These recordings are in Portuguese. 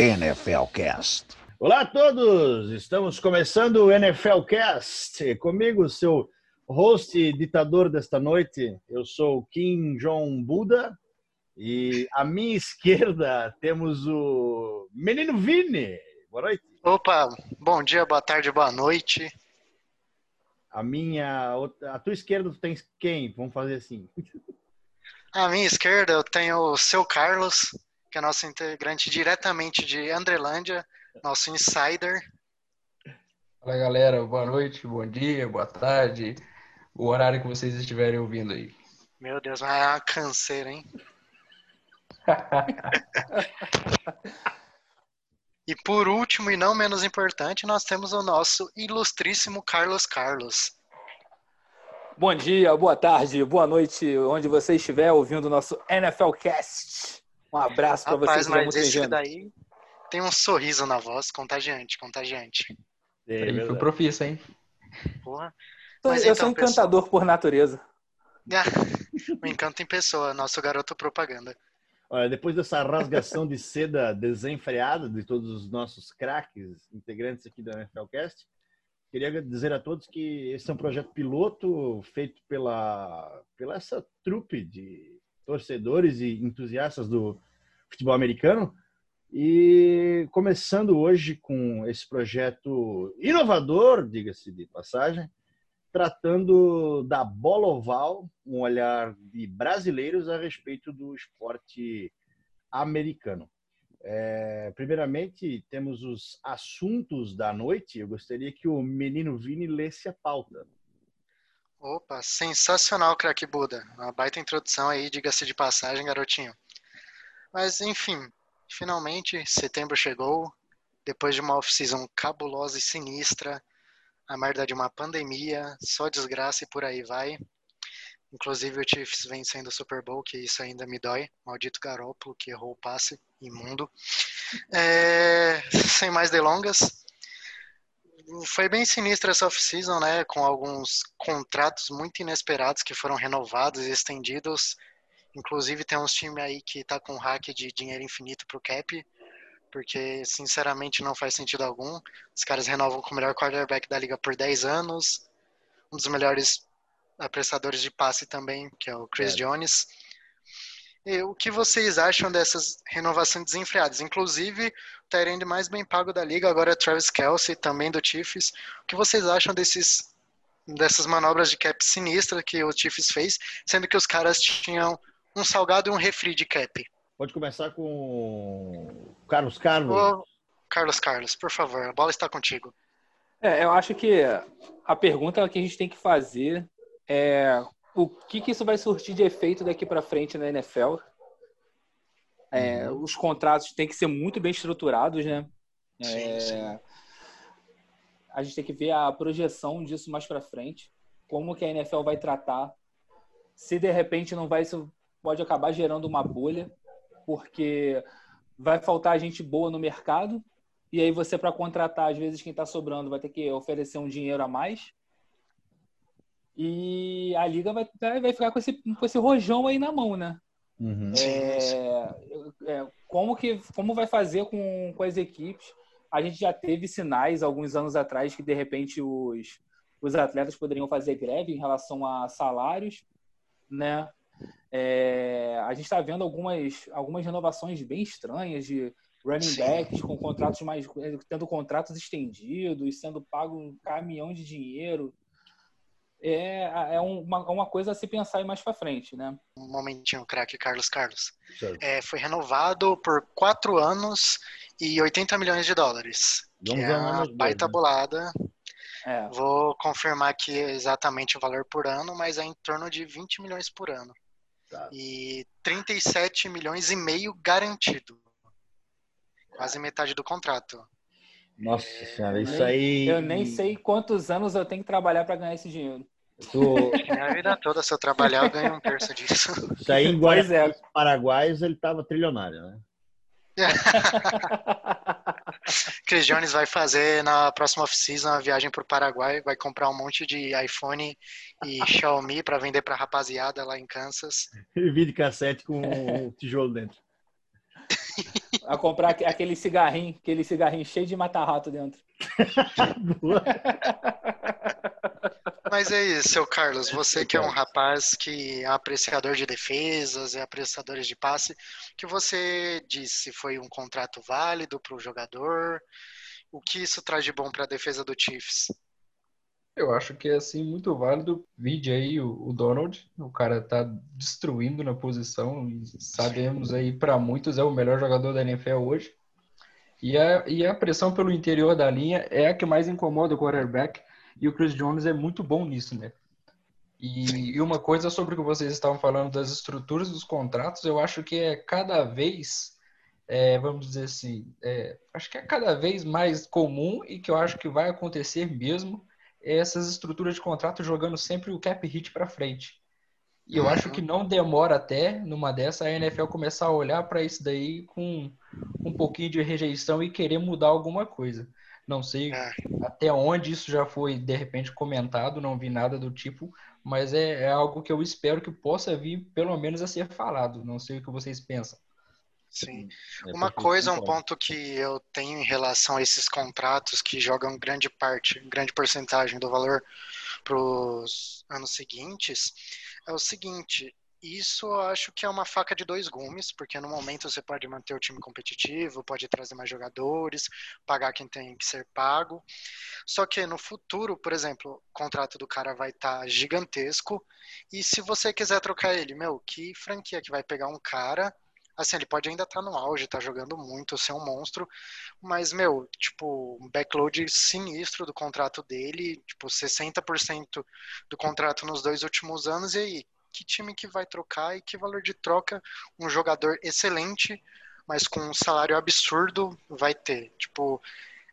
NFL Cast. Olá a todos! Estamos começando o NFL Cast. Comigo, seu host e ditador desta noite. Eu sou Kim Jong Buda. E à minha esquerda temos o menino Vini. Boa noite. Opa, bom dia, boa tarde, boa noite. A minha, a tua esquerda tu tens quem? Vamos fazer assim. À minha esquerda eu tenho o seu Carlos, que é nosso integrante diretamente de Andrelândia, nosso insider. Fala galera, boa noite, bom dia, boa tarde, o horário que vocês estiverem ouvindo aí. Meu Deus, mas é uma canseira, hein? e por último, e não menos importante, nós temos o nosso ilustríssimo Carlos Carlos. Bom dia, boa tarde, boa noite, onde você estiver ouvindo o nosso NFL Cast. Um abraço para vocês. Mas esse daí tem um sorriso na voz, contagiante, contagiante. É, Ele foi profissa, hein? Porra. Mas eu então, sou encantador pessoa... por natureza. o encanto em pessoa, nosso garoto propaganda. Olha, depois dessa rasgação de seda desenfreada de todos os nossos craques integrantes aqui da NFLcast, queria dizer a todos que esse é um projeto piloto feito pela, pela essa trupe de torcedores e entusiastas do futebol americano. E começando hoje com esse projeto inovador, diga-se de passagem, tratando da bola oval, um olhar de brasileiros a respeito do esporte americano. É, primeiramente, temos os assuntos da noite. Eu gostaria que o menino Vini lesse a pauta. Opa, sensacional, craque Buda. Uma baita introdução aí, diga-se de passagem, garotinho. Mas, enfim, finalmente, setembro chegou. Depois de uma off-season cabulosa e sinistra, a merda de uma pandemia, só desgraça e por aí vai. Inclusive o Chiefs vencendo o Super Bowl, que isso ainda me dói. Maldito Garoppolo que errou o passe, imundo. É, sem mais delongas, foi bem sinistra essa off-season, né? Com alguns contratos muito inesperados que foram renovados e estendidos. Inclusive tem uns times aí que tá com hack de dinheiro infinito pro cap porque sinceramente não faz sentido algum. Os caras renovam com o melhor quarterback da liga por 10 anos, um dos melhores apressadores de passe também, que é o Chris é. Jones. E o que vocês acham dessas renovações desenfreadas? Inclusive, o Tyrande mais bem pago da liga agora é Travis Kelsey, também do Chiefs. O que vocês acham desses dessas manobras de cap sinistra que o Chiefs fez, sendo que os caras tinham um salgado e um refri de cap? Pode começar com Carlos Carlos. Ô, Carlos Carlos, por favor, a bola está contigo. É, eu acho que a pergunta que a gente tem que fazer é o que, que isso vai surtir de efeito daqui para frente na NFL. É, uhum. Os contratos têm que ser muito bem estruturados, né? Sim, é, sim. A gente tem que ver a projeção disso mais para frente, como que a NFL vai tratar. Se de repente não vai, isso pode acabar gerando uma bolha porque vai faltar gente boa no mercado e aí você para contratar às vezes quem está sobrando vai ter que oferecer um dinheiro a mais e a liga vai, vai ficar com esse, com esse rojão aí na mão, né? Uhum. É, é, como que como vai fazer com, com as equipes? A gente já teve sinais alguns anos atrás que de repente os, os atletas poderiam fazer greve em relação a salários, né? É, a gente está vendo algumas, algumas renovações bem estranhas de running Sim. backs com contratos mais tendo contratos estendidos, sendo pago um caminhão de dinheiro. É, é uma, uma coisa a se pensar mais para frente, né? Um momentinho, craque Carlos Carlos. É, foi renovado por quatro anos e 80 milhões de dólares. Vamos que é uma baita né? bolada. É. Vou confirmar aqui exatamente o valor por ano, mas é em torno de 20 milhões por ano. Tá. E 37 milhões e meio garantido. Quase metade do contrato. Nossa senhora, isso aí. Eu nem sei quantos anos eu tenho que trabalhar para ganhar esse dinheiro. Tu... Minha vida toda, se eu trabalhar, eu ganho um terço disso. Isso aí, em Guarani, é. Paraguaios, ele tava trilionário, né? Chris Jones vai fazer na próxima off-season uma viagem para o Paraguai, vai comprar um monte de iPhone e Xiaomi para vender para rapaziada lá em Kansas. E vídeo cassete com um tijolo dentro. A comprar aquele cigarrinho, aquele cigarrinho cheio de mata-rato dentro. Mas é isso, seu Carlos. Você que é um rapaz que é apreciador de defesas, é apreciador de passe, que você disse foi um contrato válido para o jogador? O que isso traz de bom para a defesa do Chiefs? Eu acho que é assim muito válido. Vide aí o, o Donald, o cara tá destruindo na posição e sabemos aí para muitos é o melhor jogador da NFL hoje. E a, e a pressão pelo interior da linha é a que mais incomoda o quarterback e o Chris Jones é muito bom nisso, né? E, e uma coisa sobre o que vocês estavam falando das estruturas dos contratos, eu acho que é cada vez é, vamos dizer assim, é, acho que é cada vez mais comum e que eu acho que vai acontecer mesmo essas estruturas de contrato jogando sempre o cap hit para frente. E eu uhum. acho que não demora até, numa dessa, a NFL começar a olhar para isso daí com um pouquinho de rejeição e querer mudar alguma coisa. Não sei é. até onde isso já foi, de repente, comentado, não vi nada do tipo, mas é, é algo que eu espero que possa vir, pelo menos, a ser falado. Não sei o que vocês pensam. Sim. É Uma coisa, um ponto que eu tenho em relação a esses contratos que jogam grande parte, grande porcentagem do valor para os anos seguintes, é o seguinte: isso acho que é uma faca de dois gumes, porque no momento você pode manter o time competitivo, pode trazer mais jogadores, pagar quem tem que ser pago. Só que no futuro, por exemplo, o contrato do cara vai estar tá gigantesco, e se você quiser trocar ele, meu, que franquia que vai pegar um cara Assim, ele pode ainda estar tá no auge, tá jogando muito, ser um monstro, mas, meu, tipo, um backload sinistro do contrato dele, tipo, 60% do contrato nos dois últimos anos, e aí, que time que vai trocar e que valor de troca um jogador excelente, mas com um salário absurdo vai ter? Tipo,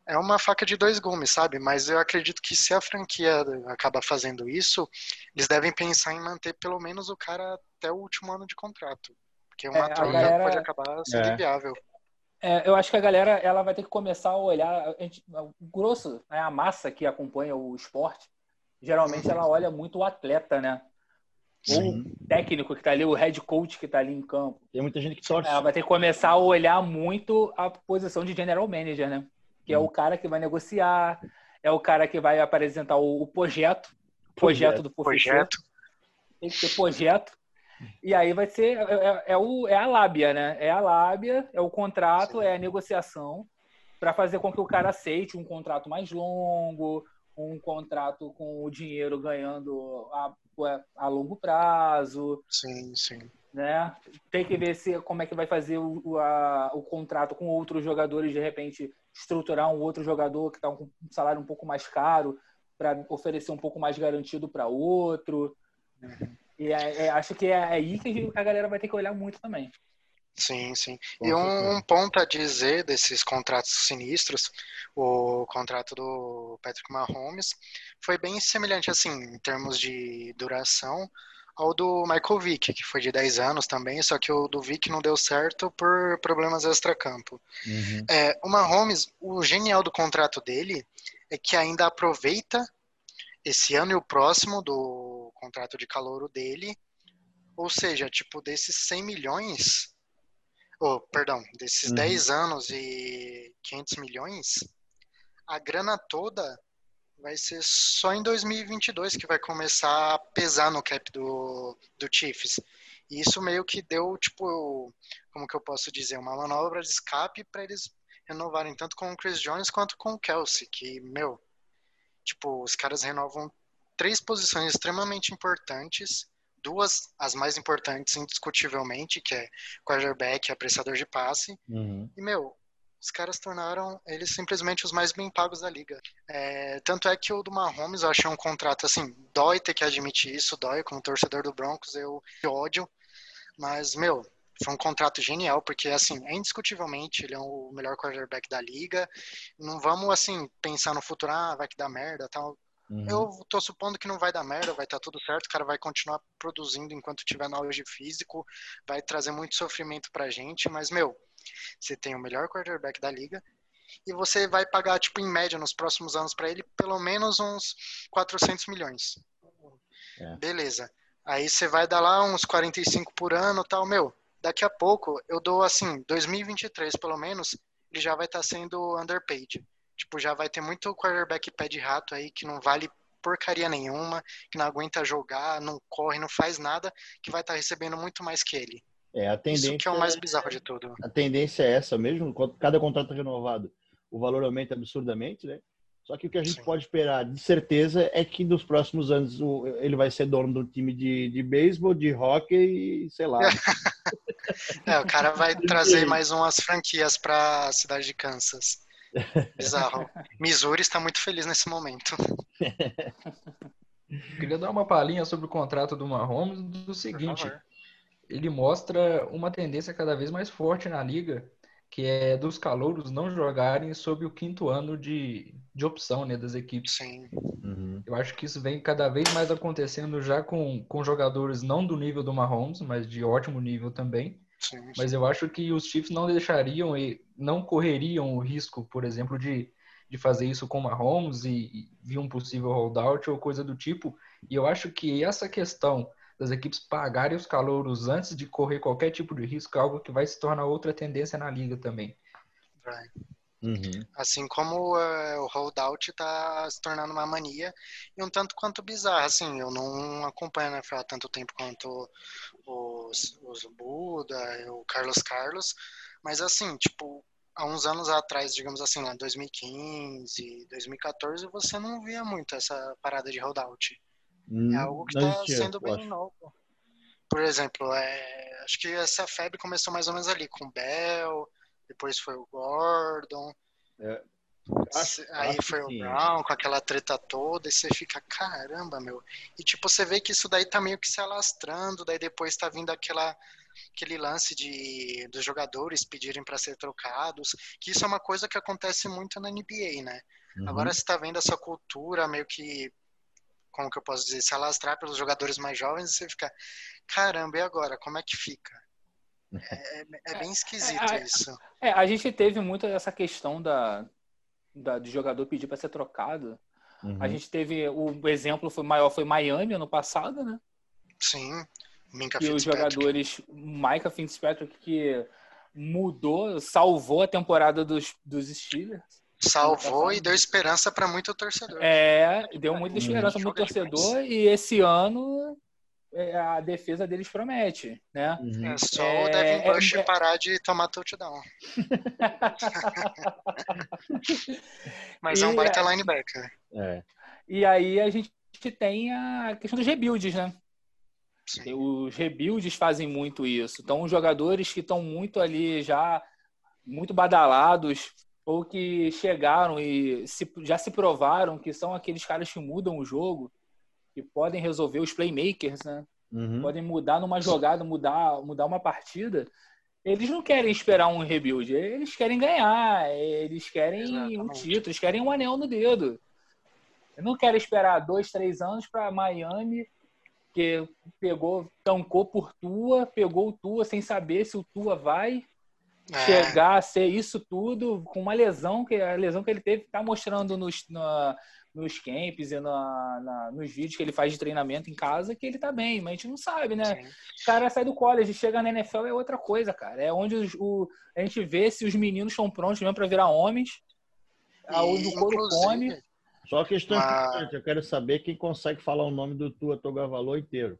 é uma faca de dois gumes, sabe? Mas eu acredito que se a franquia acaba fazendo isso, eles devem pensar em manter pelo menos o cara até o último ano de contrato. Porque uma é, troca galera... pode acabar sendo é. inviável. É, eu acho que a galera ela vai ter que começar a olhar. A gente, o grosso, né, a massa que acompanha o esporte, geralmente ela olha muito o atleta, né? Sim. o técnico que está ali, o head coach que está ali em campo. Tem muita gente que torce. Ela vai ter que começar a olhar muito a posição de general manager, né? Que hum. é o cara que vai negociar, é o cara que vai apresentar o, o projeto, projeto, projeto do professor. Projeto. Tem que ter projeto. E aí vai ser é, é, é, o, é a lábia, né? É a lábia, é o contrato, Sim. é a negociação para fazer com que o cara aceite um contrato mais longo, um contrato com o dinheiro ganhando a, a longo prazo. Sim, sim. Né? Tem que ver se, como é que vai fazer o, a, o contrato com outros jogadores, de repente estruturar um outro jogador que está com um salário um pouco mais caro para oferecer um pouco mais garantido para outro. Uhum. E é, é, acho que é aí que a galera vai ter que olhar muito também. Sim, sim. E um, um, ponto a dizer desses contratos sinistros, o contrato do Patrick Mahomes foi bem semelhante, assim, em termos de duração, ao do Michael Vick, que foi de 10 anos também, só que o do Vick não deu certo por problemas extracampo. Uhum. É, o Mahomes, o genial do contrato dele é que ainda aproveita esse ano e o próximo do contrato de calouro dele. Ou seja, tipo, desses 100 milhões, oh, perdão, desses uhum. 10 anos e 500 milhões, a grana toda vai ser só em 2022 que vai começar a pesar no cap do, do Chiefs. E isso meio que deu, tipo, como que eu posso dizer, uma manobra de escape para eles renovarem tanto com o Chris Jones quanto com o Kelsey, que, meu, tipo, os caras renovam três posições extremamente importantes, duas as mais importantes indiscutivelmente, que é quarterback e apreciador de passe. Uhum. E, meu, os caras tornaram eles simplesmente os mais bem pagos da liga. É, tanto é que o do Mahomes eu achei um contrato assim, dói ter que admitir isso, dói como torcedor do Broncos, eu ódio, mas, meu, foi um contrato genial, porque, assim, é indiscutivelmente ele é o melhor quarterback da liga. Não vamos, assim, pensar no futuro, ah, vai que dá merda, tal. Uhum. Eu tô supondo que não vai dar merda, vai estar tá tudo certo, o cara vai continuar produzindo enquanto tiver no auge físico, vai trazer muito sofrimento pra gente, mas, meu, você tem o melhor quarterback da liga e você vai pagar, tipo, em média, nos próximos anos para ele, pelo menos uns 400 milhões. É. Beleza. Aí você vai dar lá uns 45 por ano tal, meu, daqui a pouco eu dou assim, 2023 pelo menos, ele já vai estar tá sendo underpaid. Tipo, já vai ter muito quarterback pé de rato aí que não vale porcaria nenhuma, que não aguenta jogar, não corre, não faz nada, que vai estar tá recebendo muito mais que ele. É, a tendência, Isso que é o mais bizarro de tudo. A tendência é essa mesmo, cada contrato renovado, o valor aumenta absurdamente, né? Só que o que a gente Sim. pode esperar de certeza é que nos próximos anos ele vai ser dono do time de, de beisebol, de hockey e sei lá. é, o cara vai trazer mais umas franquias para a cidade de Kansas. Bizarro. Missouri está muito feliz nesse momento. Queria dar uma palhinha sobre o contrato do Mahomes do seguinte. Ele mostra uma tendência cada vez mais forte na liga que é dos calouros não jogarem sob o quinto ano de, de opção né, das equipes. Sim. Uhum. Eu acho que isso vem cada vez mais acontecendo já com, com jogadores não do nível do Mahomes, mas de ótimo nível também. Sim, sim. Mas eu acho que os Chiefs não deixariam e não correriam o risco, por exemplo, de, de fazer isso com Mahomes e, e vir um possível holdout ou coisa do tipo. E eu acho que essa questão das equipes pagarem os calouros antes de correr qualquer tipo de risco, é algo que vai se tornar outra tendência na liga também. Right. Uhum. Assim como uh, o holdout está se tornando uma mania e um tanto quanto bizarro. Assim, eu não acompanho a NFL há tanto tempo quanto os, os Buda, o Carlos Carlos, mas assim, tipo, há uns anos atrás, digamos assim, lá 2015, 2014, você não via muito essa parada de holdout. É algo que está sendo bem acho. novo. Por exemplo, é, acho que essa febre começou mais ou menos ali com o Bell, depois foi o Gordon. É, acho, aí acho foi o Brown com aquela treta toda, e você fica, caramba, meu. E tipo, você vê que isso daí tá meio que se alastrando, daí depois tá vindo aquela aquele lance de dos jogadores pedirem para ser trocados, que isso é uma coisa que acontece muito na NBA, né? Uhum. Agora você tá vendo essa cultura meio que como que eu posso dizer, se alastrar pelos jogadores mais jovens, você fica, caramba, e agora? Como é que fica? É, é, é bem esquisito é, isso. É, a gente teve muito essa questão da, da do jogador pedir para ser trocado. Uhum. A gente teve o exemplo foi maior foi Miami ano passado, né? Sim. Minka e os jogadores Micah Fitzpatrick que mudou, salvou a temporada dos, dos Steelers. Salvou e deu esperança para muito torcedor. É, deu muita esperança para muito torcedor e esse ano é, a defesa deles promete, né? Uhum. É só é, o Devin Bush é, parar de tomar touchdown. Mas é um baita linebacker. É. E aí a gente tem a questão dos rebuilds, né? Sim. Os rebuilds fazem muito isso. Então, os jogadores que estão muito ali já muito badalados ou que chegaram e se, já se provaram que são aqueles caras que mudam o jogo, que podem resolver os playmakers, né? Uhum. Podem mudar numa jogada, mudar, mudar uma partida. Eles não querem esperar um rebuild, eles querem ganhar, eles querem Exatamente. um título, eles querem um anel no dedo. Eu não quero esperar dois, três anos para Miami, que pegou, tancou por Tua, pegou o Tua sem saber se o Tua vai, é. chegar a ser isso tudo com uma lesão que a lesão que ele teve está mostrando nos, na, nos camps e na, na, nos vídeos que ele faz de treinamento em casa que ele tá bem, mas a gente não sabe, né? Sim. O cara sai do college, chega na NFL é outra coisa, cara. É onde os, o, a gente vê se os meninos estão prontos mesmo para virar homens. A, o couro come. Só a questão importante, eu quero saber quem consegue falar o nome do Tua Togavalor inteiro.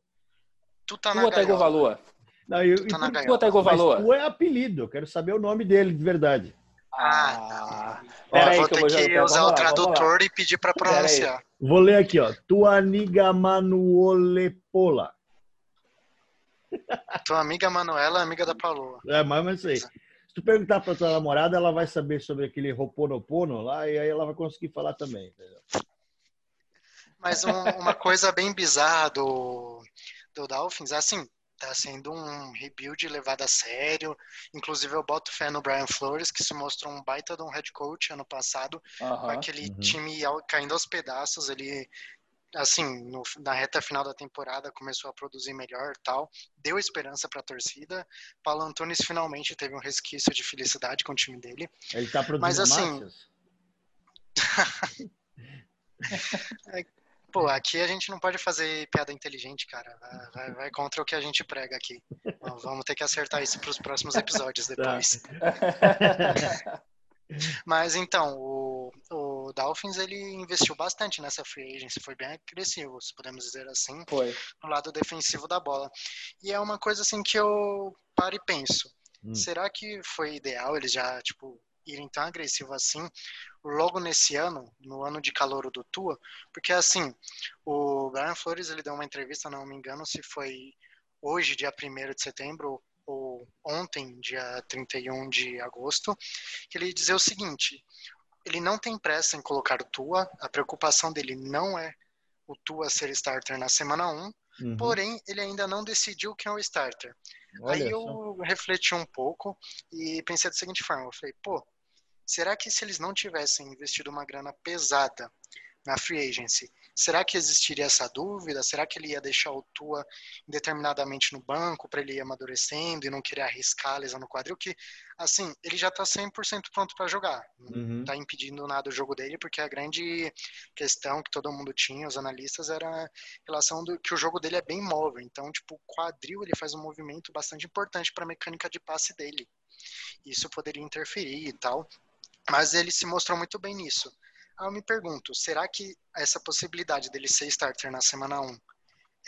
Tu tá Tua Tagovailoa. Não, e, tá e por que Valor? Tu é apelido, eu quero saber o nome dele de verdade. Ah, tá. vou ter que, que usar o tradutor e pedir para pronunciar. Vou ler aqui, ó. Tua amiga Manuolepola. Tua amiga Manuela é amiga da Paola. É, mas não sei. Se tu perguntar pra tua namorada, ela vai saber sobre aquele Roponopono lá e aí ela vai conseguir falar também. Entendeu? Mas um, uma coisa bem bizarra do, do Dolphins, assim, tá sendo um rebuild levado a sério. Inclusive, eu boto fé no Brian Flores, que se mostrou um baita de um head coach ano passado, uh -huh, com aquele uh -huh. time caindo aos pedaços. Ele, assim, no, na reta final da temporada, começou a produzir melhor tal. Deu esperança para a torcida. Paulo Antunes finalmente teve um resquício de felicidade com o time dele. Ele tá produzindo Mas, assim, Pô, aqui a gente não pode fazer piada inteligente, cara. Vai, vai, vai contra o que a gente prega aqui. vamos ter que acertar isso para os próximos episódios tá. depois. Mas então, o, o Dolphins ele investiu bastante nessa free agency, foi bem agressivo, se podemos dizer assim, foi. no lado defensivo da bola. E é uma coisa assim que eu paro e penso. Hum. Será que foi ideal eles já, tipo, irem tão agressivo assim logo nesse ano, no ano de calor do Tua? Porque assim, o Brian Flores ele deu uma entrevista, não me engano se foi hoje, dia 1 de setembro, ou ontem, dia 31 de agosto, que ele dizia o seguinte: ele não tem pressa em colocar o Tua, a preocupação dele não é o Tua ser starter na semana 1, uhum. porém ele ainda não decidiu quem é o starter. Olha Aí eu refleti um pouco e pensei da seguinte forma: eu falei, pô, será que se eles não tivessem investido uma grana pesada na free agency, será que existiria essa dúvida? Será que ele ia deixar o Tua indeterminadamente no banco para ele ir amadurecendo e não querer arriscar a lesão no quadril? Que, assim, ele já está 100% pronto para jogar. Não está uhum. impedindo nada o jogo dele, porque a grande questão que todo mundo tinha, os analistas, era a relação do que o jogo dele é bem móvel. Então, tipo, o quadril ele faz um movimento bastante importante para a mecânica de passe dele. Isso poderia interferir e tal. Mas ele se mostrou muito bem nisso. Aí eu me pergunto, será que essa possibilidade dele ser starter na semana 1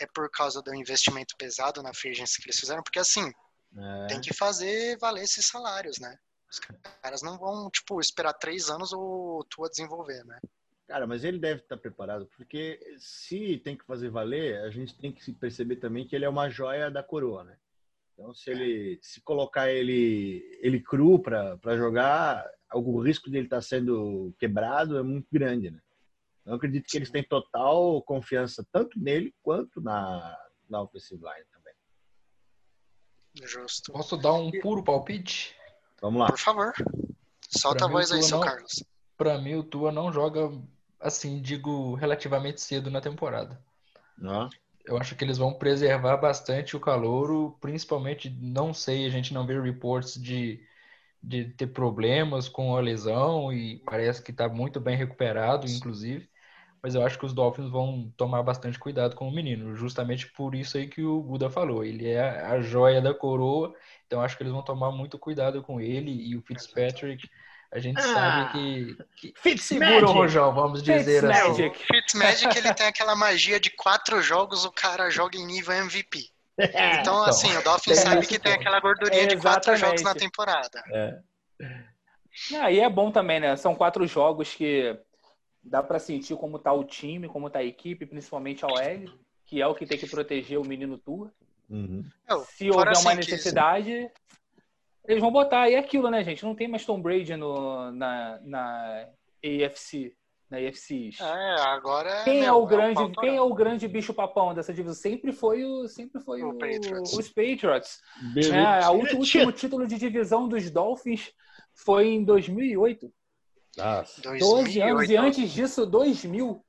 é por causa do investimento pesado na free agency que eles fizeram? Porque assim, é. tem que fazer valer esses salários, né? Os caras não vão, tipo, esperar três anos o Tua desenvolver, né? Cara, mas ele deve estar preparado, porque se tem que fazer valer, a gente tem que se perceber também que ele é uma joia da coroa, né? Então, se ele se colocar ele ele cru para jogar, o risco de ele estar sendo quebrado é muito grande, né? Eu acredito que eles têm total confiança tanto nele quanto na na offensive line também. Justo. Posso dar um puro palpite? Vamos lá. Por favor. Solta a voz aí, seu não, Carlos. Para mim, o Tua não joga assim, digo, relativamente cedo na temporada. Não eu acho que eles vão preservar bastante o calouro, principalmente, não sei, a gente não vê reports de, de ter problemas com a lesão e parece que está muito bem recuperado, inclusive. Mas eu acho que os Dolphins vão tomar bastante cuidado com o menino, justamente por isso aí que o Buda falou. Ele é a joia da coroa, então acho que eles vão tomar muito cuidado com ele e o Fitzpatrick a gente ah, sabe que, que Fitz segura o rojão, vamos dizer Fitz assim. Magic. Fitzmagic, ele tem aquela magia de quatro jogos, o cara joga em nível MVP. Então, então assim, o Dolphins sabe que tem aquela gordurinha é, de quatro jogos na temporada. É. Ah, e é bom também, né? São quatro jogos que dá para sentir como tá o time, como tá a equipe, principalmente a OL, que é o que tem que proteger o menino Tour. Uhum. Se houver assim uma necessidade, eles vão botar. E é aquilo, né, gente? Não tem mais Tom Brady no, na, na AFC. Na AFC. É, agora quem é, o grande, é quem é o grande bicho papão dessa divisão? Sempre foi o, sempre foi o, o Patriots. os Patriots. É, o último título de divisão dos Dolphins foi em 2008. Nossa. 12 anos e antes disso 2000.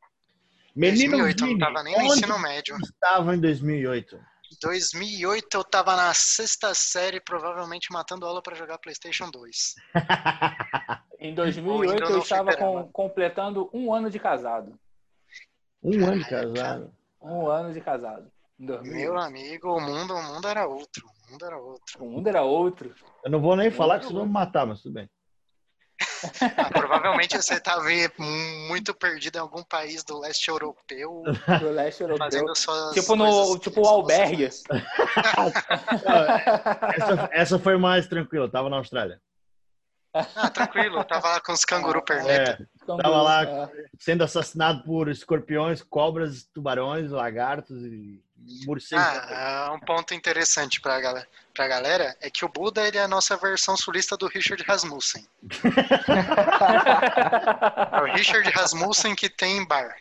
Menino 2008, não estava nem no ensino médio. Estava em 2008. 2008 eu tava na sexta série, provavelmente matando aula para jogar PlayStation 2. em 2008 eu estava com, completando um ano de casado. Um ano de casado? Um ano de casado. Meu amigo, o mundo, o mundo era outro. O mundo era outro. O mundo era outro. Eu não vou nem falar que vocês vão me matar, mas tudo bem. Ah, provavelmente você estava muito perdido em algum país do leste europeu. Do leste europeu. tipo no tipo o albergue. essa, essa foi mais tranquila, eu tava na Austrália. Ah, tranquilo, tava lá com os canguru perneta. É, tava lá é. sendo assassinado por escorpiões, cobras, tubarões, lagartos e morcegos. Ah, um ponto interessante pra galera, pra galera é que o Buda ele é a nossa versão sulista do Richard Rasmussen. é o Richard Rasmussen que tem bar.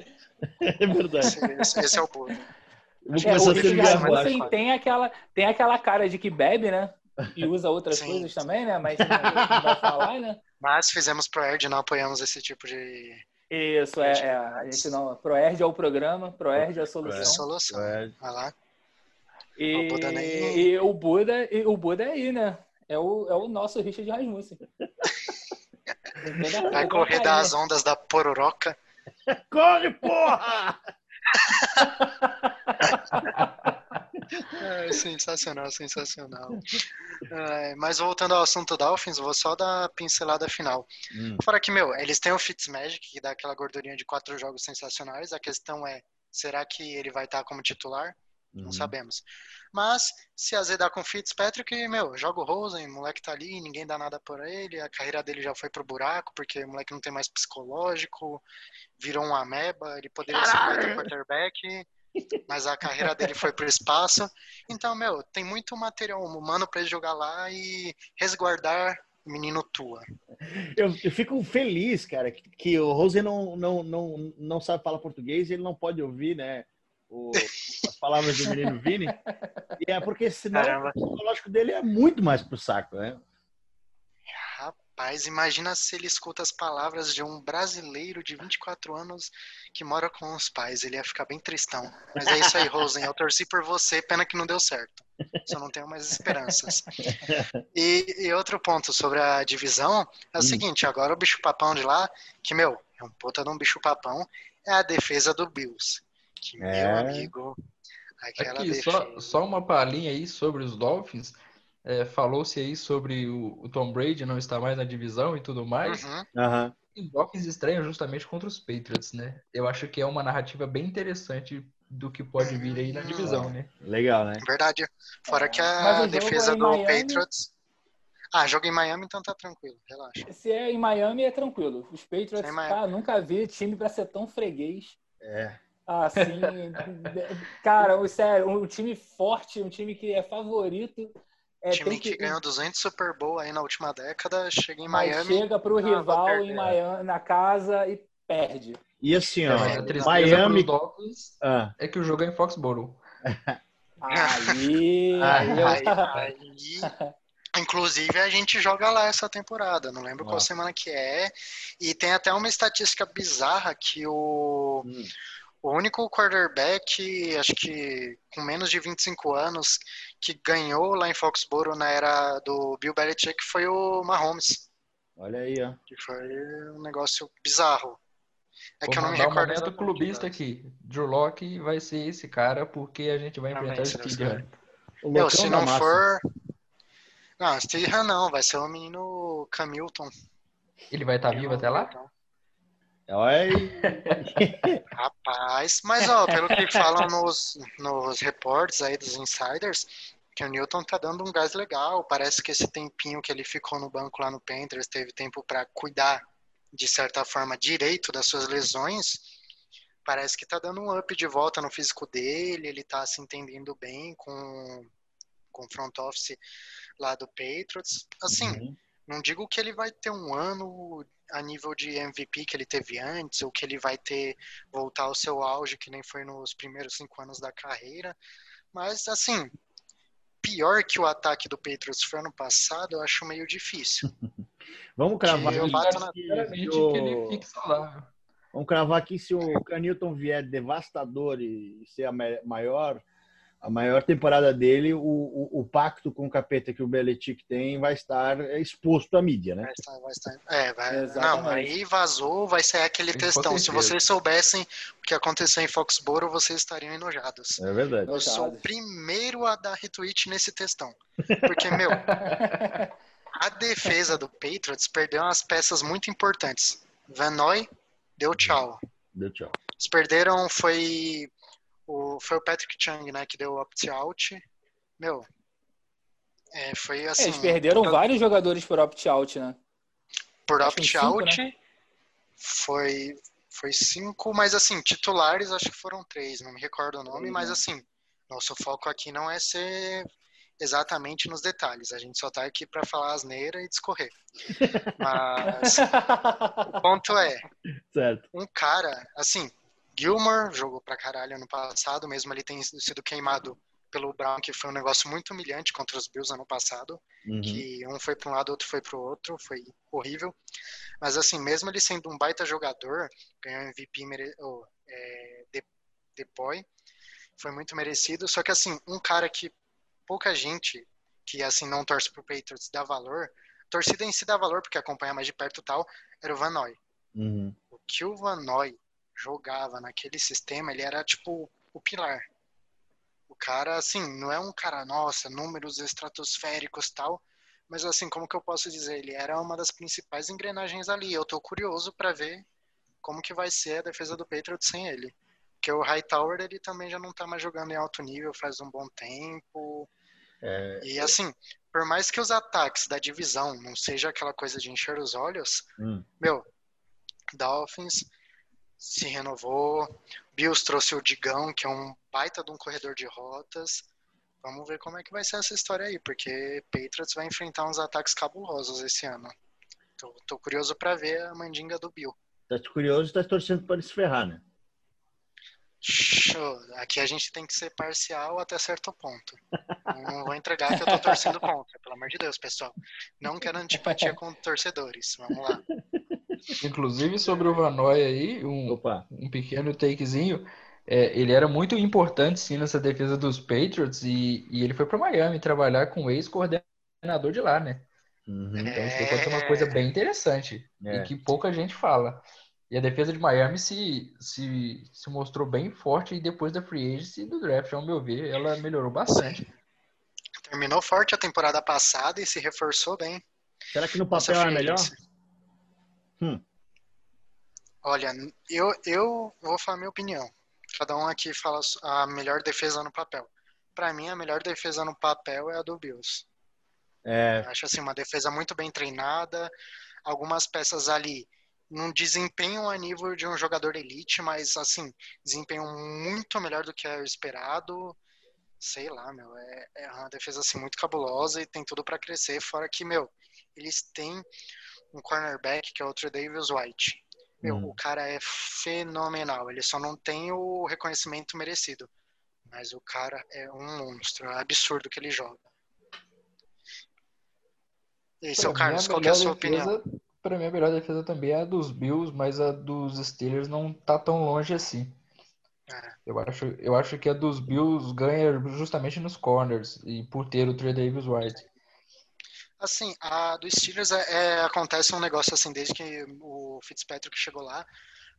É verdade. Esse, esse é o Buda. É, o Richard Rasmussen tem aquela, tem aquela cara de que bebe, né? e usa outras Sim. coisas também, né? Mas não vai falar, né? Mas fizemos ProErd e não apoiamos esse tipo de. Isso, é, é. A gente não. ProErd é o programa, ProErd é a solução. É a solução. Vai lá. E o Buda, e o Buda, e o Buda é aí, né? É o, é o nosso Richard Rasmussen. Vai correr das ondas da pororoca. Corre, porra! Sensacional, sensacional. É, mas voltando ao assunto Dolphins, vou só dar a pincelada final. Hum. Fora que, meu, eles têm o Fitzmagic, que dá aquela gordurinha de quatro jogos sensacionais. A questão é, será que ele vai estar como titular? Não uhum. sabemos. Mas, se azedar com Fitzpatrick, meu, joga o Rosen, o moleque tá ali, ninguém dá nada por ele, a carreira dele já foi pro buraco, porque o moleque não tem mais psicológico, virou um ameba, ele poderia Caralho. ser um quarterback, mas a carreira dele foi pro espaço. Então, meu, tem muito material humano para ele jogar lá e resguardar o menino Tua. Eu, eu, fico feliz, cara, que, que o Rosen não, não, não, não sabe falar português e ele não pode ouvir, né? o, as palavras do menino Vini. E é porque senão Caramba. o psicológico dele é muito mais pro saco, né? Rapaz, imagina se ele escuta as palavras de um brasileiro de 24 anos que mora com os pais. Ele ia ficar bem tristão. Mas é isso aí, Rosen. Eu torci por você, pena que não deu certo. Só não tenho mais esperanças. E, e outro ponto sobre a divisão é o hum. seguinte: agora o bicho-papão de lá, que, meu, é um puta de um bicho-papão, é a defesa do Bills. Que, é. meu amigo, aquela Aqui, só, só uma palhinha aí sobre os Dolphins. É, Falou-se aí sobre o, o, Tom Brady não estar mais na divisão e tudo mais. Uhum. Uhum. Os Dolphins estranham justamente contra os Patriots, né? Eu acho que é uma narrativa bem interessante do que pode vir aí na divisão, né? Legal, né? Verdade. Fora é. que a defesa do Miami... Patriots. Ah, jogo em Miami, então tá tranquilo, relaxa. Se é em Miami, é tranquilo. Os Patriots, cara, nunca vi time pra ser tão freguês. É. Assim, cara, sério, um time forte, um time que é favorito. É, time que, que ganhou 200 Super Bowl aí na última década, chega em Miami. Chega pro ah, rival em Miami, na casa e perde. E assim, ó, é, Miami. Dolphins ah. É que o jogo é em Foxborough. aí, aí, aí, aí, Inclusive, a gente joga lá essa temporada, não lembro qual semana que é. E tem até uma estatística bizarra que o. Hum o único quarterback, acho que com menos de 25 anos, que ganhou lá em Foxborough na era do Bill Belichick foi o Mahomes. Olha aí, ó. Que foi um negócio bizarro. É Vou que eu não me recordo. Um clubista aqui. Drew Locke vai ser esse cara porque a gente vai enfrentar o Steve Meu, se não for. Não, Steve não, vai ser o menino Camilton. Ele vai estar tá vivo até lá? Oi. Rapaz, mas ó, pelo que falam nos, nos reportes aí dos insiders, que o Newton tá dando um gás legal. Parece que esse tempinho que ele ficou no banco lá no Panthers teve tempo para cuidar de certa forma direito das suas lesões. Parece que tá dando um up de volta no físico dele, ele tá se entendendo bem com com o front office lá do Patriots. Assim, uhum. não digo que ele vai ter um ano a nível de MVP que ele teve antes, ou que ele vai ter voltar ao seu auge, que nem foi nos primeiros cinco anos da carreira. Mas, assim, pior que o ataque do Patriots foi ano passado, eu acho meio difícil. Vamos cravar aqui, na... que o... que ele fixa lá. Vamos cravar aqui se o Canilton vier devastador e ser a maior a maior temporada dele, o, o, o, pacto com o capeta que o Belichick tem vai estar exposto à mídia, né? Vai estar, vai estar. É, vai, não, aí vazou, vai sair aquele tem textão. Se vocês soubessem o que aconteceu em Foxborough, vocês estariam enojados. É verdade. Eu sou o primeiro a dar retweet nesse textão. Porque, meu, a defesa do Patriots perdeu umas peças muito importantes. Van Noy deu tchau. Deu tchau. Eles perderam, foi o, foi o Patrick Chung, né, que deu opt-out. Meu, é, foi assim... Eles perderam vários jogadores por opt-out, né? Por opt-out, né? foi, foi cinco, mas assim, titulares acho que foram três, não me recordo o nome, mas assim, nosso foco aqui não é ser exatamente nos detalhes, a gente só tá aqui para falar asneira e discorrer. Mas o ponto é, certo. um cara, assim, Gilmore jogou pra caralho ano passado, mesmo ele tem sido queimado pelo Brown, que foi um negócio muito humilhante contra os Bills ano passado, uhum. que um foi para um lado, outro foi para o outro, foi horrível. Mas assim, mesmo ele sendo um baita jogador, ganhou MVP mere... oh, é, Depoy, foi muito merecido. Só que assim, um cara que pouca gente que assim não torce pro Patriots dá valor, torcida em si dá valor porque acompanha mais de perto tal, era o Van Noy. Uhum. O que o Van Noy jogava naquele sistema, ele era tipo o pilar. O cara, assim, não é um cara, nossa, números estratosféricos tal, mas assim, como que eu posso dizer? Ele era uma das principais engrenagens ali. Eu tô curioso para ver como que vai ser a defesa do Patriots sem ele. Porque o Hightower, ele também já não tá mais jogando em alto nível faz um bom tempo. É... E assim, por mais que os ataques da divisão não seja aquela coisa de encher os olhos, hum. meu, Dolphins se renovou, Bills trouxe o Digão, que é um baita de um corredor de rotas. Vamos ver como é que vai ser essa história aí, porque Patriots vai enfrentar uns ataques cabulosos esse ano. Tô, tô curioso para ver a mandinga do Bill. Tá curioso e tá torcendo para se ferrar, né? Show. Aqui a gente tem que ser parcial até certo ponto. Não vou entregar que eu tô torcendo contra, pelo amor de Deus, pessoal. Não quero antipatia com torcedores. Vamos lá. Inclusive sobre o Vanoy aí, um, um pequeno takezinho. É, ele era muito importante sim nessa defesa dos Patriots e, e ele foi para Miami trabalhar com o ex-coordenador de lá, né? Uhum. Então isso ser uma coisa bem interessante é. e que pouca gente fala. E a defesa de Miami se, se, se mostrou bem forte e depois da free agency e do draft, ao meu ver, ela melhorou bastante. Terminou forte a temporada passada e se reforçou bem. Será que no papel é melhor? Hum. Olha, eu, eu vou falar minha opinião. Cada um aqui fala a melhor defesa no papel. Para mim, a melhor defesa no papel é a do Bills. É. Acho assim, uma defesa muito bem treinada, algumas peças ali não desempenham a nível de um jogador elite, mas assim, desempenham muito melhor do que é esperado. Sei lá, meu, é, é uma defesa assim muito cabulosa e tem tudo para crescer, fora que, meu, eles têm um cornerback que é o Davis White. Meu, hum. o cara é fenomenal. Ele só não tem o reconhecimento merecido. Mas o cara é um monstro. É absurdo que ele joga. E seu Carlos, qual é a sua defesa, opinião? Para mim, a melhor defesa também é a dos Bills, mas a dos Steelers não tá tão longe assim. É. Eu, acho, eu acho que a dos Bills ganha justamente nos corners e por ter o Trey Davis White. Assim, a do Steelers é, é, acontece um negócio assim, desde que o Fitzpatrick chegou lá,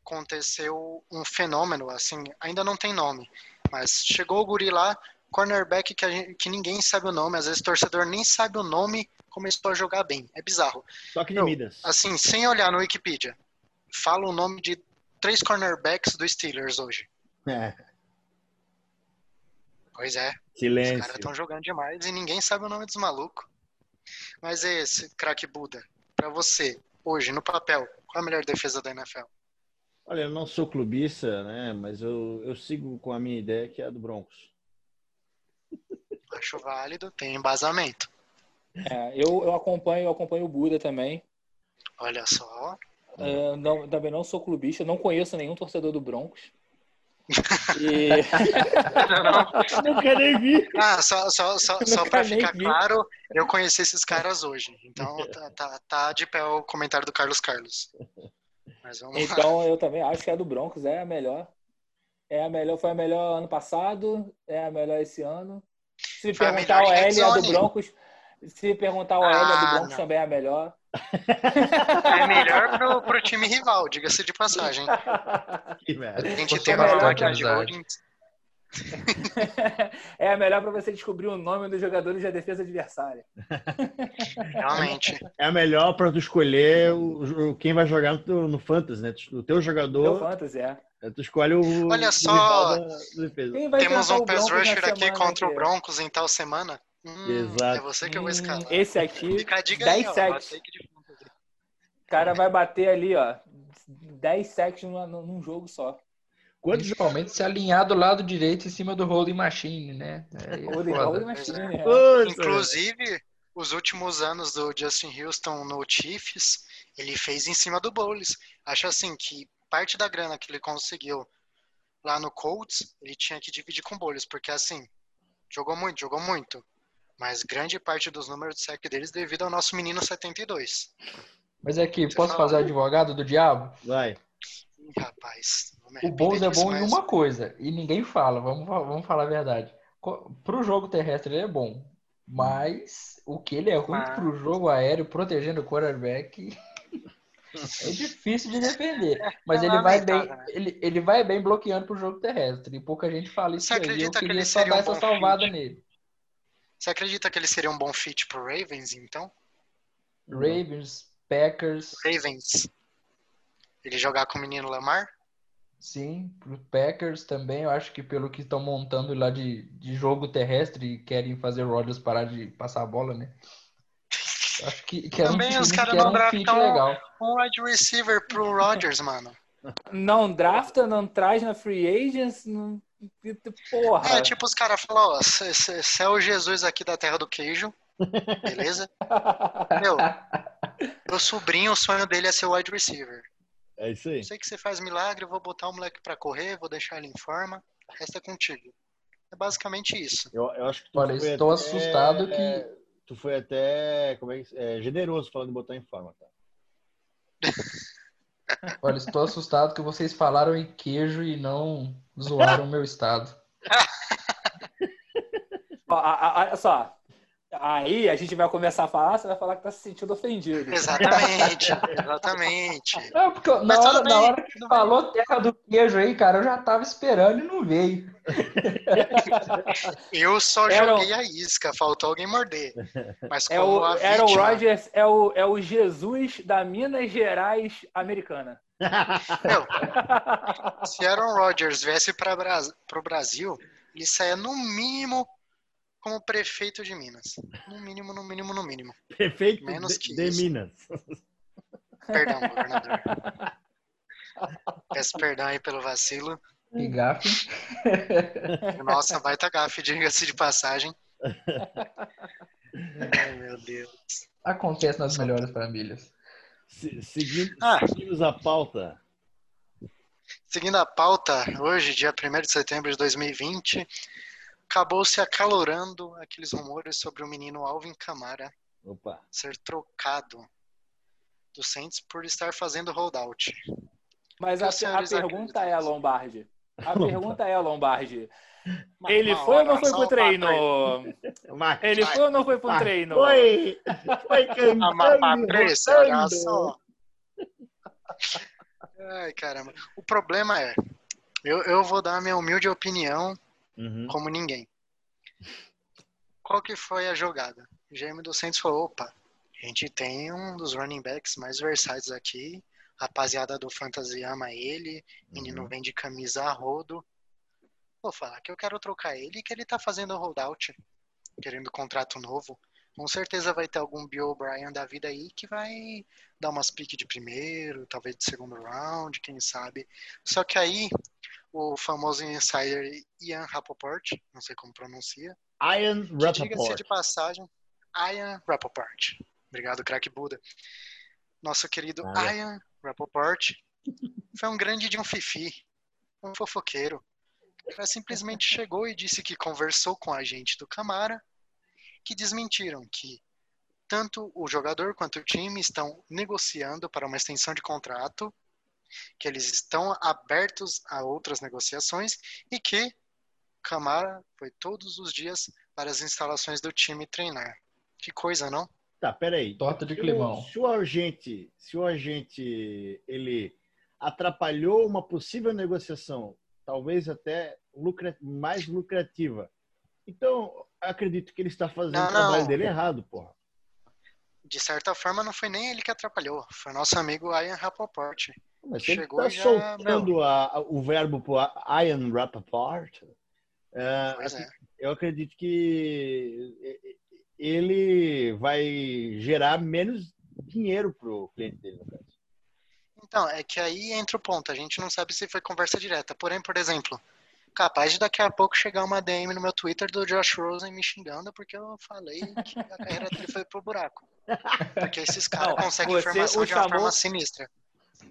aconteceu um fenômeno, assim, ainda não tem nome, mas chegou o guri lá, cornerback que, gente, que ninguém sabe o nome, às vezes o torcedor nem sabe o nome, começou a jogar bem. É bizarro. Toque de Midas. Assim, sem olhar no Wikipedia, fala o nome de três cornerbacks do Steelers hoje. É. Pois é. Silêncio. Os caras estão jogando demais e ninguém sabe o nome dos malucos. Mas é esse, craque Buda, para você, hoje, no papel, qual a melhor defesa da NFL? Olha, eu não sou clubista, né? Mas eu, eu sigo com a minha ideia, que é a do Broncos. Acho válido, tem embasamento. É, eu, eu acompanho, eu acompanho o Buda também. Olha só. É, não, também não sou clubista, não conheço nenhum torcedor do Broncos. E... não, Nunca nem vi. Ah, só, só, só, só pra ficar vi. claro, eu conheci esses caras hoje. Então tá, tá, tá, de pé o comentário do Carlos Carlos. então lá. eu também acho que a do Broncos é a melhor. É a melhor, foi a melhor ano passado, é a melhor esse ano. Se foi perguntar o L, a do Broncos. Se perguntar a do ah, Broncos também é a melhor. É melhor pro, pro time rival, diga-se de passagem. Que merda. A gente tem uma de é a melhor para você descobrir o nome dos jogadores da defesa adversária. Realmente. É a melhor para tu escolher o, quem vai jogar no, no Fantasy, né? O teu jogador. O Fantasy, é. é. Tu escolhe o. Olha só. Temos um pass rusher aqui contra o Broncos em tal semana. Hum, Exato. É você que eu vou escalar. Esse aqui, Fica 10 sacks. O cara vai bater ali, ó, 10 sacks num, num jogo só. Quando Principalmente se alinhar do lado direito em cima do holding machine, né? É, holding, holding machine, é. Inclusive, os últimos anos do Justin Houston no Chiefs, ele fez em cima do Bowles. Acho assim que parte da grana que ele conseguiu lá no Colts, ele tinha que dividir com o Bowles, porque assim, jogou muito, jogou muito mas grande parte dos números de sec deles devido ao nosso menino 72. Mas é que, posso fazer advogado do diabo? Vai. Rapaz. O Bowles é bom mas... em uma coisa, e ninguém fala, vamos, vamos falar a verdade. Pro jogo terrestre ele é bom, mas o que ele é ruim mas... pro jogo aéreo, protegendo o quarterback... É difícil de defender. Mas é ele, vai bem, né? ele, ele vai bem bloqueando pro jogo terrestre. E pouca gente fala isso Você aí. acredita Eu que ele só dar um essa salvada fit? nele. Você acredita que ele seria um bom fit pro Ravens, então? Ravens, Packers, Ravens. Ele jogar com o menino Lamar? sim, pro Packers também. Eu acho que pelo que estão montando lá de, de jogo terrestre e querem fazer o Rodgers parar de passar a bola, né? Acho que, que Também um os caras não um draftam-. Um wide receiver pro Rodgers, mano. Não drafta, não traz na free agents, não... porra. É, tipo, os caras falam, ó, você é o Jesus aqui da terra do queijo, beleza? Meu, meu sobrinho, o sonho dele é ser wide receiver. É isso aí. Sei que você faz milagre, eu vou botar o moleque pra correr, vou deixar ele em forma, o resto é contigo. É basicamente isso. Eu, eu acho que tu Olha, foi estou até- assustado que Tu foi até como é, é, generoso falando de botar em forma, tá? Olha, estou assustado que vocês falaram em queijo e não zoaram o meu estado. Olha só. Aí a gente vai começar a falar, você vai falar que tá se sentindo ofendido. Exatamente, exatamente. Não, porque na Mas hora, na bem, hora que falou terra do queijo aí, cara, eu já tava esperando e não veio. Eu só Aaron- joguei a isca, faltou alguém morder. Mas É o a Aaron vítima, Rodgers é o, é o Jesus da Minas Gerais americana. meu, se Aaron Rodgers viesse para o Brasil, ele saia no mínimo como prefeito de Minas. No mínimo, no mínimo, no mínimo. Prefeito Menos de, que de isso. Minas. Perdão, governador. Peço perdão aí pelo vacilo. Que gafe. Nossa, baita gafe, diga-se de passagem. Ai, meu Deus. Acontece nas melhores famílias. Se- seguindo, Ah. seguimos a pauta. Seguindo a pauta, hoje, dia 1 de setembro de 2020, acabou se acalorando aqueles rumores sobre o menino Alvin Kamara Opa. ser trocado do Saints por estar fazendo holdout. Mas Que a, a pergunta é? Lombardi. A pergunta é, Lombardi. Ele uma foi ou não foi pro treino? Ele foi ou não foi pro treino? Foi! Foi A cantando, Patrícia, olha rotando. só. Ai, caramba. O problema é, eu, eu vou dar a minha humilde opinião Uhum. como ninguém. Qual que foi a jogada? O GM do Saints falou, opa, a gente tem um dos running backs mais versáteis aqui, rapaziada do Fantasy ama ele, menino Uhum. vem de camisa a rodo. Vou falar que eu quero trocar ele e que ele tá fazendo holdout, querendo contrato novo. Com certeza vai ter algum Bill O'Brien da vida aí que vai dar umas piques de primeiro, talvez de segundo round, quem sabe. Só que aí, o famoso insider Ian Rapoport, não sei como pronuncia, Ian Rappaport. de passagem, Ian Rapoport. Obrigado, craque Buda. Nosso querido Nada. Ian Rapoport foi um grande de um fifi, um fofoqueiro. Cara simplesmente chegou e disse que conversou com a gente do Camara, que desmentiram que tanto o jogador quanto o time estão negociando para uma extensão de contrato, que eles estão abertos a outras negociações e que Camara foi todos os dias para as instalações do time treinar. Que coisa, não? Tá, peraí. Torta de climão. Se o agente, se o agente ele atrapalhou uma possível negociação, talvez até lucra, mais lucrativa, então acredito que ele está fazendo Não, o trabalho não. dele errado, porra. De certa forma, não foi nem ele que atrapalhou, foi nosso amigo Ian Rapoport. Mas se ele Chegou está já, soltando a- a- o verbo para Ian Rappaport, é, Pois é. eu acredito que ele vai gerar menos dinheiro pro cliente dele, no caso. Então, é que aí entra o ponto. A gente não sabe se foi conversa direta. Porém, por exemplo, capaz de daqui a pouco chegar uma DM no meu Twitter do Josh Rosen me xingando porque eu falei que a carreira dele foi pro buraco. Porque esses caras conseguem informação de uma chamou- forma sinistra.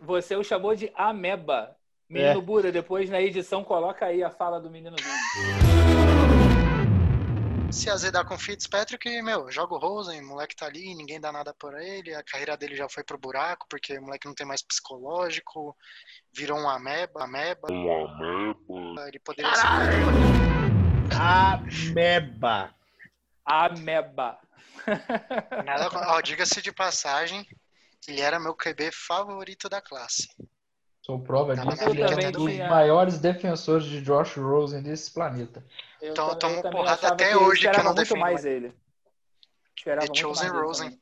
Você o chamou de ameba. Menino É. Buda, depois na edição coloca aí a fala do meninozinho. Se azedar com Fitzpatrick, meu, joga o Rosen, o moleque tá ali, ninguém dá nada por ele, a carreira dele já foi pro buraco, porque o moleque não tem mais psicológico, virou um ameba, ameba. Ele poderia ser Ameba. Ameba. Nada, ó, diga-se de passagem, ele era meu QB favorito da classe. Sou prova disso. Ele é um dos maiores defensores de Josh Rosen desse planeta. Eu, então, eu tomo porrada até hoje que, que eu não defendo mais ele. Esperava The Chosen Rosen.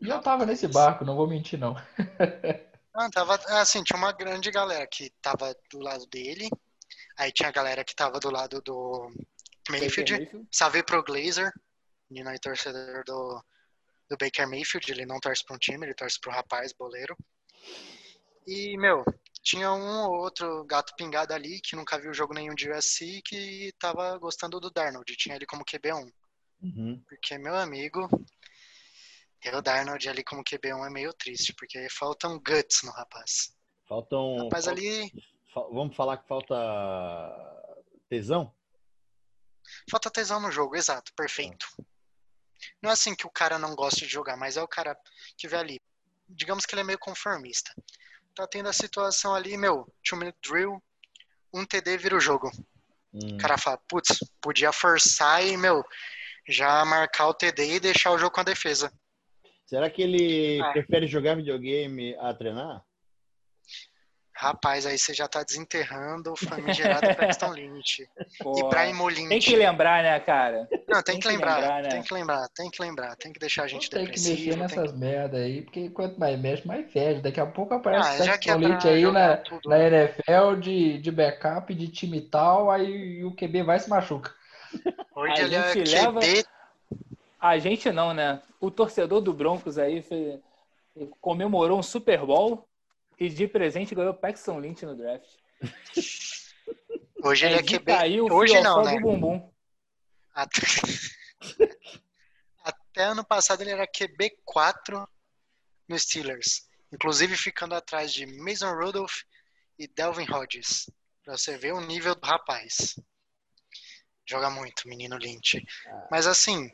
E eu tava nesse barco, não vou mentir, não. Não, tava, assim, tinha uma grande galera que tava do lado dele. Aí tinha a galera que tava do lado do Mayfield. Mayfield. Salve pro Glazer, menino aí torcedor do, do Baker Mayfield. Ele não torce pra um time, ele torce pro rapaz, boleiro. E, meu, tinha um ou outro gato pingado ali que nunca viu jogo nenhum de USC que tava gostando do Darnold. Tinha ele como QB1. Uhum. Porque, meu amigo, ter o Darnold ali como QB1 é meio triste, porque faltam guts no rapaz. Faltam. Rapaz ali. Vamos falar que falta tesão? Falta tesão no jogo, exato, perfeito. Não é assim que o cara não gosta de jogar, mas é o cara que vê ali. Digamos que ele é meio conformista. Tá tendo a situação ali, meu, two minute drill, um TD vira o jogo. Hum. O cara fala, putz, podia forçar e, meu, já marcar o TD e deixar o jogo com a defesa. Será que ele é. prefere jogar videogame a treinar? Rapaz, aí você já tá desenterrando o famigerado Paxton Lynch. e Primo Lynch. Tem que lembrar, né, cara? Não, tem, tem que, lembrar, lembrar né? tem que lembrar, tem que lembrar, tem que deixar a gente Tem que mexer nessas que... merda aí, porque quanto mais mexe, mais fede. Daqui a pouco aparece ah, Paxton Lynch aí na, tudo, na NFL de, de backup, de time tal, aí o QB vai se machuca. Hoje a ele é leva... QB a gente não, né? O torcedor do Broncos aí fez, comemorou um Super Bowl e de presente ganhou Paxton Lynch no draft. Hoje ele é, é QB. Caiu Hoje não, né? bumbum. Até... Até ano passado ele era QB4 no Steelers. Inclusive ficando atrás de Mason Rudolph e Delvin Hodges. Pra você ver o nível do rapaz. Joga muito, menino Lynch. Ah. Mas assim,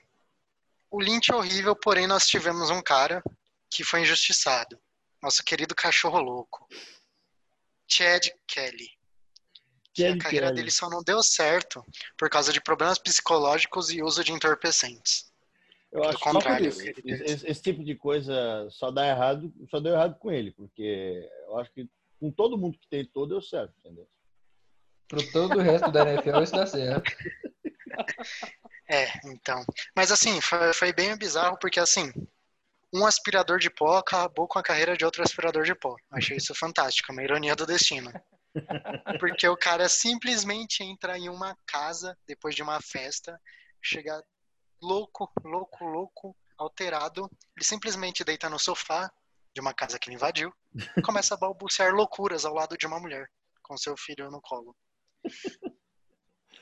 o Lynch é horrível, porém nós tivemos um cara que foi injustiçado. Nosso querido cachorro louco. Chad Kelly. Chad a carreira Kelly. dele só não deu certo por causa de problemas psicológicos e uso de entorpecentes. Eu acho contrário. Que esse, esse, tipo de coisa só dá errado, só deu errado com ele, porque eu acho que com todo mundo que tentou deu certo, entendeu? Pro todo o resto da NFL isso dá certo. É, então. Mas assim, foi, foi bem bizarro porque assim, um aspirador de pó acabou com a carreira de outro aspirador de pó. Achei isso fantástico, uma ironia do destino. Porque o cara simplesmente entra em uma casa depois de uma festa, chega louco, louco, louco, alterado, ele simplesmente deita no sofá de uma casa que ele invadiu, começa a balbuciar loucuras ao lado de uma mulher com seu filho no colo.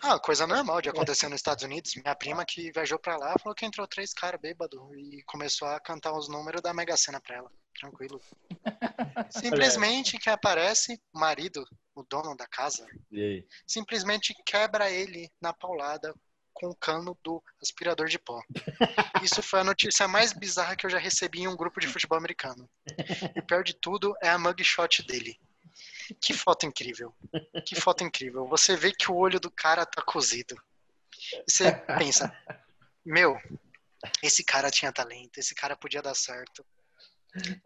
Ah, coisa normal de acontecer nos Estados Unidos. Minha prima que viajou pra lá falou que entrou três caras bêbados e começou a cantar os números da Mega Sena pra ela. Tranquilo. Simplesmente que aparece o marido, o dono da casa, simplesmente quebra ele na paulada com o cano do aspirador de pó. Isso foi a notícia mais bizarra que eu já recebi em um grupo de futebol americano. E pior de tudo é a mugshot dele. Que foto incrível. Que foto incrível. Você vê que o olho do cara tá cozido. Você pensa, meu, esse cara tinha talento, esse cara podia dar certo.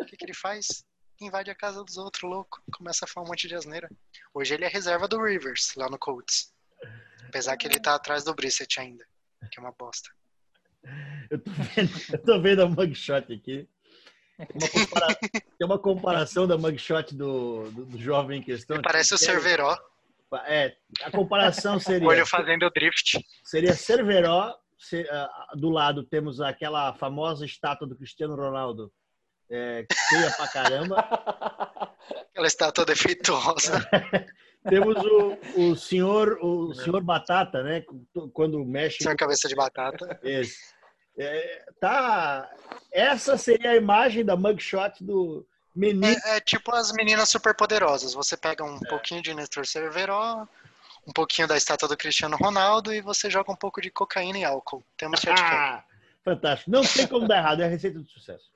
O que, que ele faz? Invade a casa dos outros, louco. Começa a falar um monte de asneira. Hoje ele é reserva do Rivers, lá no Colts. Apesar que ele tá atrás do Brissett ainda, que é uma bosta. Eu tô vendo, eu tô vendo a mugshot aqui. Tem uma, compara... Tem uma comparação da mugshot do, do, do jovem em questão. Parece o Cerveró. É, a comparação seria. Olho fazendo drift. Seria Cerveró, se, uh, do lado temos aquela famosa estátua do Cristiano Ronaldo, é, feia pra caramba. Aquela estátua defeituosa. temos o, o senhor o senhor Batata, né? Quando mexe. Senhor Cabeça de Batata. Esse. É, tá. Essa seria a imagem da mugshot do menino. É, é tipo as meninas superpoderosas. Você pega um é. pouquinho de Nestor Cerveró, um pouquinho da estátua do Cristiano Ronaldo e você joga um pouco de cocaína e álcool. Temos ah, Fantástico. Não tem como dar errado, é a receita do sucesso.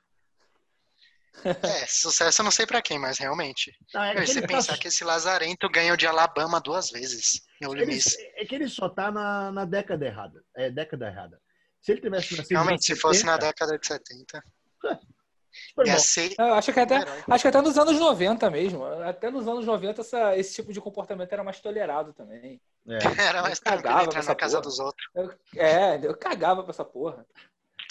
É, sucesso eu não sei para quem, mas realmente. Não, é você pensar tá... que esse Lazarento ganhou de Alabama duas vezes. Ele, é que ele só tá na, na década errada. É década errada. Se ele tivesse nascido. Realmente, se 70, fosse na década de 70. Super bom. Ser... Eu acho que, até, acho que até nos anos 90 mesmo. Até nos anos 90 essa, esse tipo de comportamento era mais tolerado também. É. Era mais cagava pra na casa dos outros. Eu, é, eu cagava pra essa porra.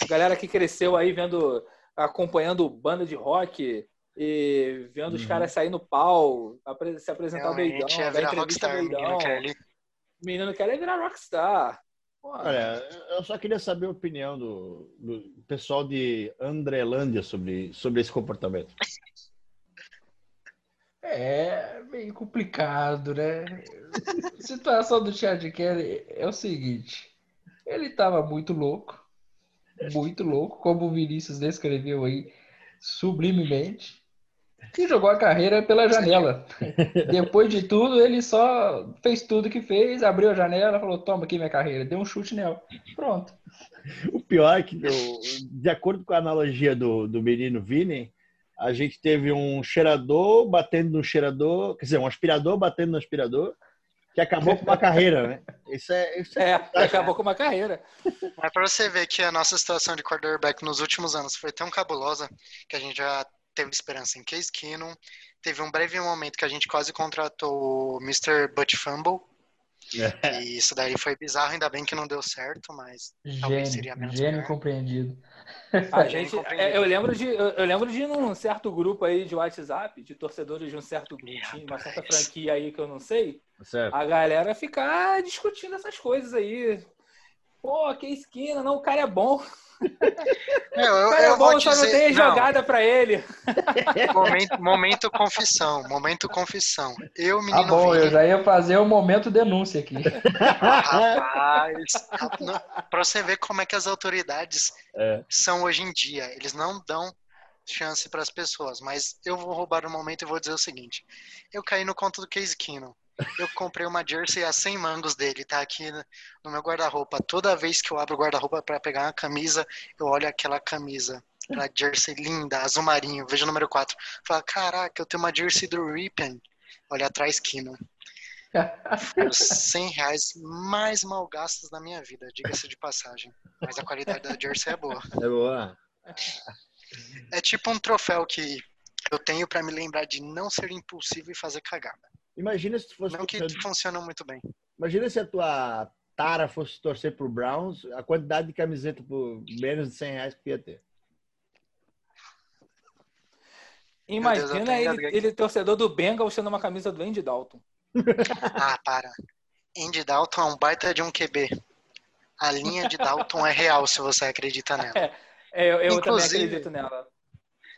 Galera que cresceu aí vendo, acompanhando banda de rock e vendo uhum. os caras sair no pau, se apresentar Realmente, doidão, dar entrevista rockstar, doidão. Menino quer, menino quer virar rockstar. Olha, eu só queria saber a opinião do, do pessoal de Andrelândia sobre, sobre esse comportamento. É meio complicado, né? A situação do Chad Kelly é o seguinte: ele tava muito louco, muito louco, como o Vinícius descreveu aí sublimemente e jogou a carreira pela janela. Depois de tudo, ele só fez tudo que fez, abriu a janela, falou: Toma aqui minha carreira, deu um chute nela. Pronto. O pior é que, de acordo com a analogia do, do menino Vini, a gente teve um cheirador batendo no cheirador, quer dizer, um aspirador batendo no aspirador, que acabou com uma carreira, né? Isso é, isso é, é acabou com uma carreira. Mas para você ver que a nossa situação de quarterback nos últimos anos foi tão cabulosa que a gente já teve esperança em Case Keenum. Teve um breve momento que a gente quase contratou o Mr. Butch Fumble. É. E isso daí foi bizarro, ainda bem que não deu certo, mas gênio, talvez seria menos Gênio pior. compreendido. A gente, é, eu lembro de eu lembro de um certo grupo aí de WhatsApp, de torcedores de um certo grupo, uma certa franquia aí que eu não sei, certo. a galera ficar discutindo essas coisas aí. Pô, que esquina, não, o cara é bom. Meu, eu, cara, eu bom, só dizer... não tem jogada para ele. Momento, momento confissão, momento confissão. Eu, menino. Ah, bom, Vini... eu já ia fazer o um momento denúncia aqui. Rapaz, para você ver como é que as autoridades é. são hoje em dia. Eles não dão chance para as pessoas, mas eu vou roubar o um momento e vou dizer o seguinte: eu caí no conto do Case Keenum. Eu comprei uma jersey a 100 mangos dele, tá aqui no meu guarda-roupa. Toda vez que eu abro o guarda-roupa para pegar uma camisa, eu olho aquela camisa. Aquela jersey linda, azul marinho, vejo o número 4. Fala, caraca, eu tenho uma jersey do Ripen. Olha atrás, Kino. Os 100 reais mais mal gastos da minha vida, diga-se de passagem. Mas a qualidade da jersey é boa. É boa. É tipo um troféu que eu tenho para me lembrar de não ser impulsivo e fazer cagada. Imagina se fosse. Não que funciona muito bem. Imagina se a tua tara fosse torcer pro Browns, a quantidade de camiseta por menos de 100 reais que ia ter. Imagina Deus, ele, ele, torcedor do Bengals sendo uma camisa do Andy Dalton. Ah, para. Andy Dalton é um baita de um QB. A linha de Dalton é real, se você acredita nela. É, é eu, eu também acredito nela.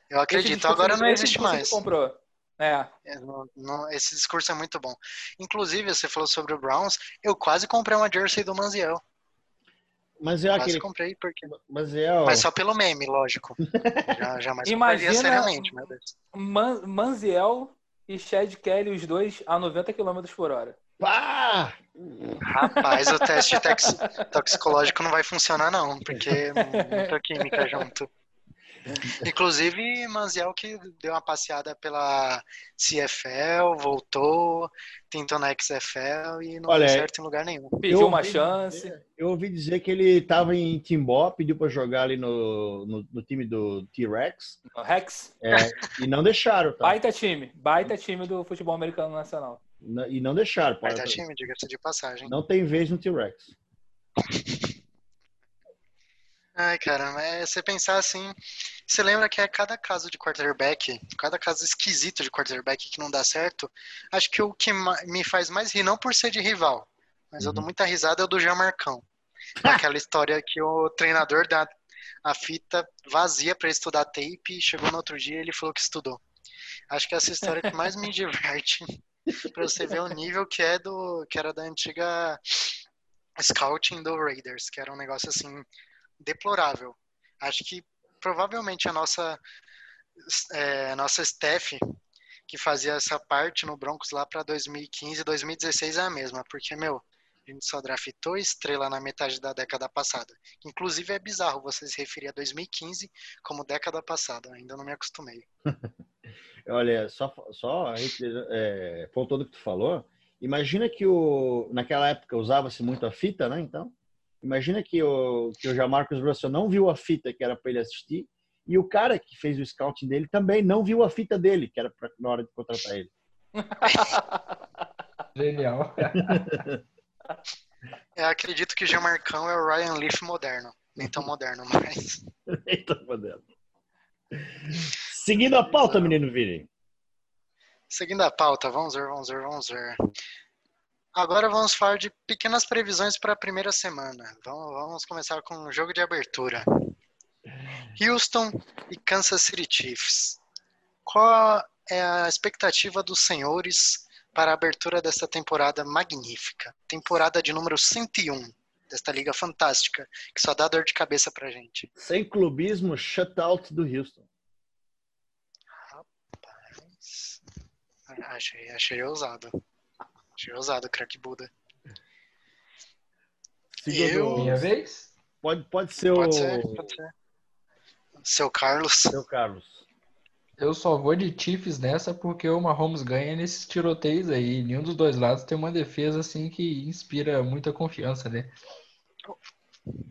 Eu acredito, agora não existe mais. comprou. É. é esse discurso é muito bom. Inclusive, você falou sobre o Browns, eu quase comprei uma jersey do Manziel. Mas é aquele... comprei porque. Mas, é, mas só pelo meme, lógico. já, jamais Imagina seriamente, meu Deus. Man Manziel e Chad Kelly, os dois, a 90 km por hora. Pá! Rapaz, o teste toxicológico não vai funcionar, não, porque muita química junto. Inclusive, Manziel que deu uma passeada pela CFL, voltou, tentou na XFL e não Olha, deu certo em lugar nenhum. Pediu uma chance. Dizer, eu ouvi dizer que ele estava em Timbó, pediu para jogar ali no, no, no time do T-Rex. Rex? É, e não deixaram. Tá? Baita time, baita time do futebol americano nacional. E não deixaram. Baita time, diga-se de passagem. Não tem vez no T-Rex. Ai, cara, é você pensar assim. Você lembra que é cada caso de quarterback, cada caso esquisito de quarterback que não dá certo. Acho que o que me faz mais rir, não por ser de rival, mas uhum. eu dou uhum. muita risada, é o do Jean Marcão. Aquela história que o treinador dá a fita vazia para estudar tape e chegou no outro dia ele falou que estudou. Acho que é essa história que mais me diverte para você ver o nível que é do que era da antiga scouting do Raiders, que era um negócio assim deplorável. Acho que provavelmente a nossa é, nossa staff que fazia essa parte no Broncos lá para 2015, 2016 é a mesma, porque meu, a gente só draftou estrela na metade da década passada. Inclusive é bizarro você se referir a 2015 como década passada, ainda não me acostumei. Olha, só só é, faltou do que tu falou. Imagina que o naquela época usava-se muito a fita, né? Então Imagina que o, que o Jamarcus Russell não viu a fita que era para ele assistir E o cara que fez o scouting dele também não viu a fita dele, que era pra, na hora de contratar ele. Genial. Eu acredito que o Marcão é o Ryan Leaf moderno. Nem tão moderno, mas. Nem tão moderno. Seguindo a pauta, menino Vini. Seguindo a pauta, vamos ver, vamos ver, vamos ver. Agora vamos falar de pequenas previsões para a primeira semana. Vamos, vamos começar com o jogo de abertura. Houston e Kansas City Chiefs. Qual é a expectativa dos senhores para a abertura desta temporada magnífica? Temporada de número 101 desta liga fantástica, que só dá dor de cabeça pra gente. Sem clubismo, shutout do Houston. Rapaz. Achei, achei ousado. Achei ousado, crack Buda. Eu... Minha vez? Pode, pode ser pode o. Ser, pode ser. Seu Carlos. Seu Carlos. Eu só vou de Chiefs nessa porque o Mahomes ganha nesses tiroteios aí. Nenhum dos dois lados tem uma defesa assim que inspira muita confiança, né?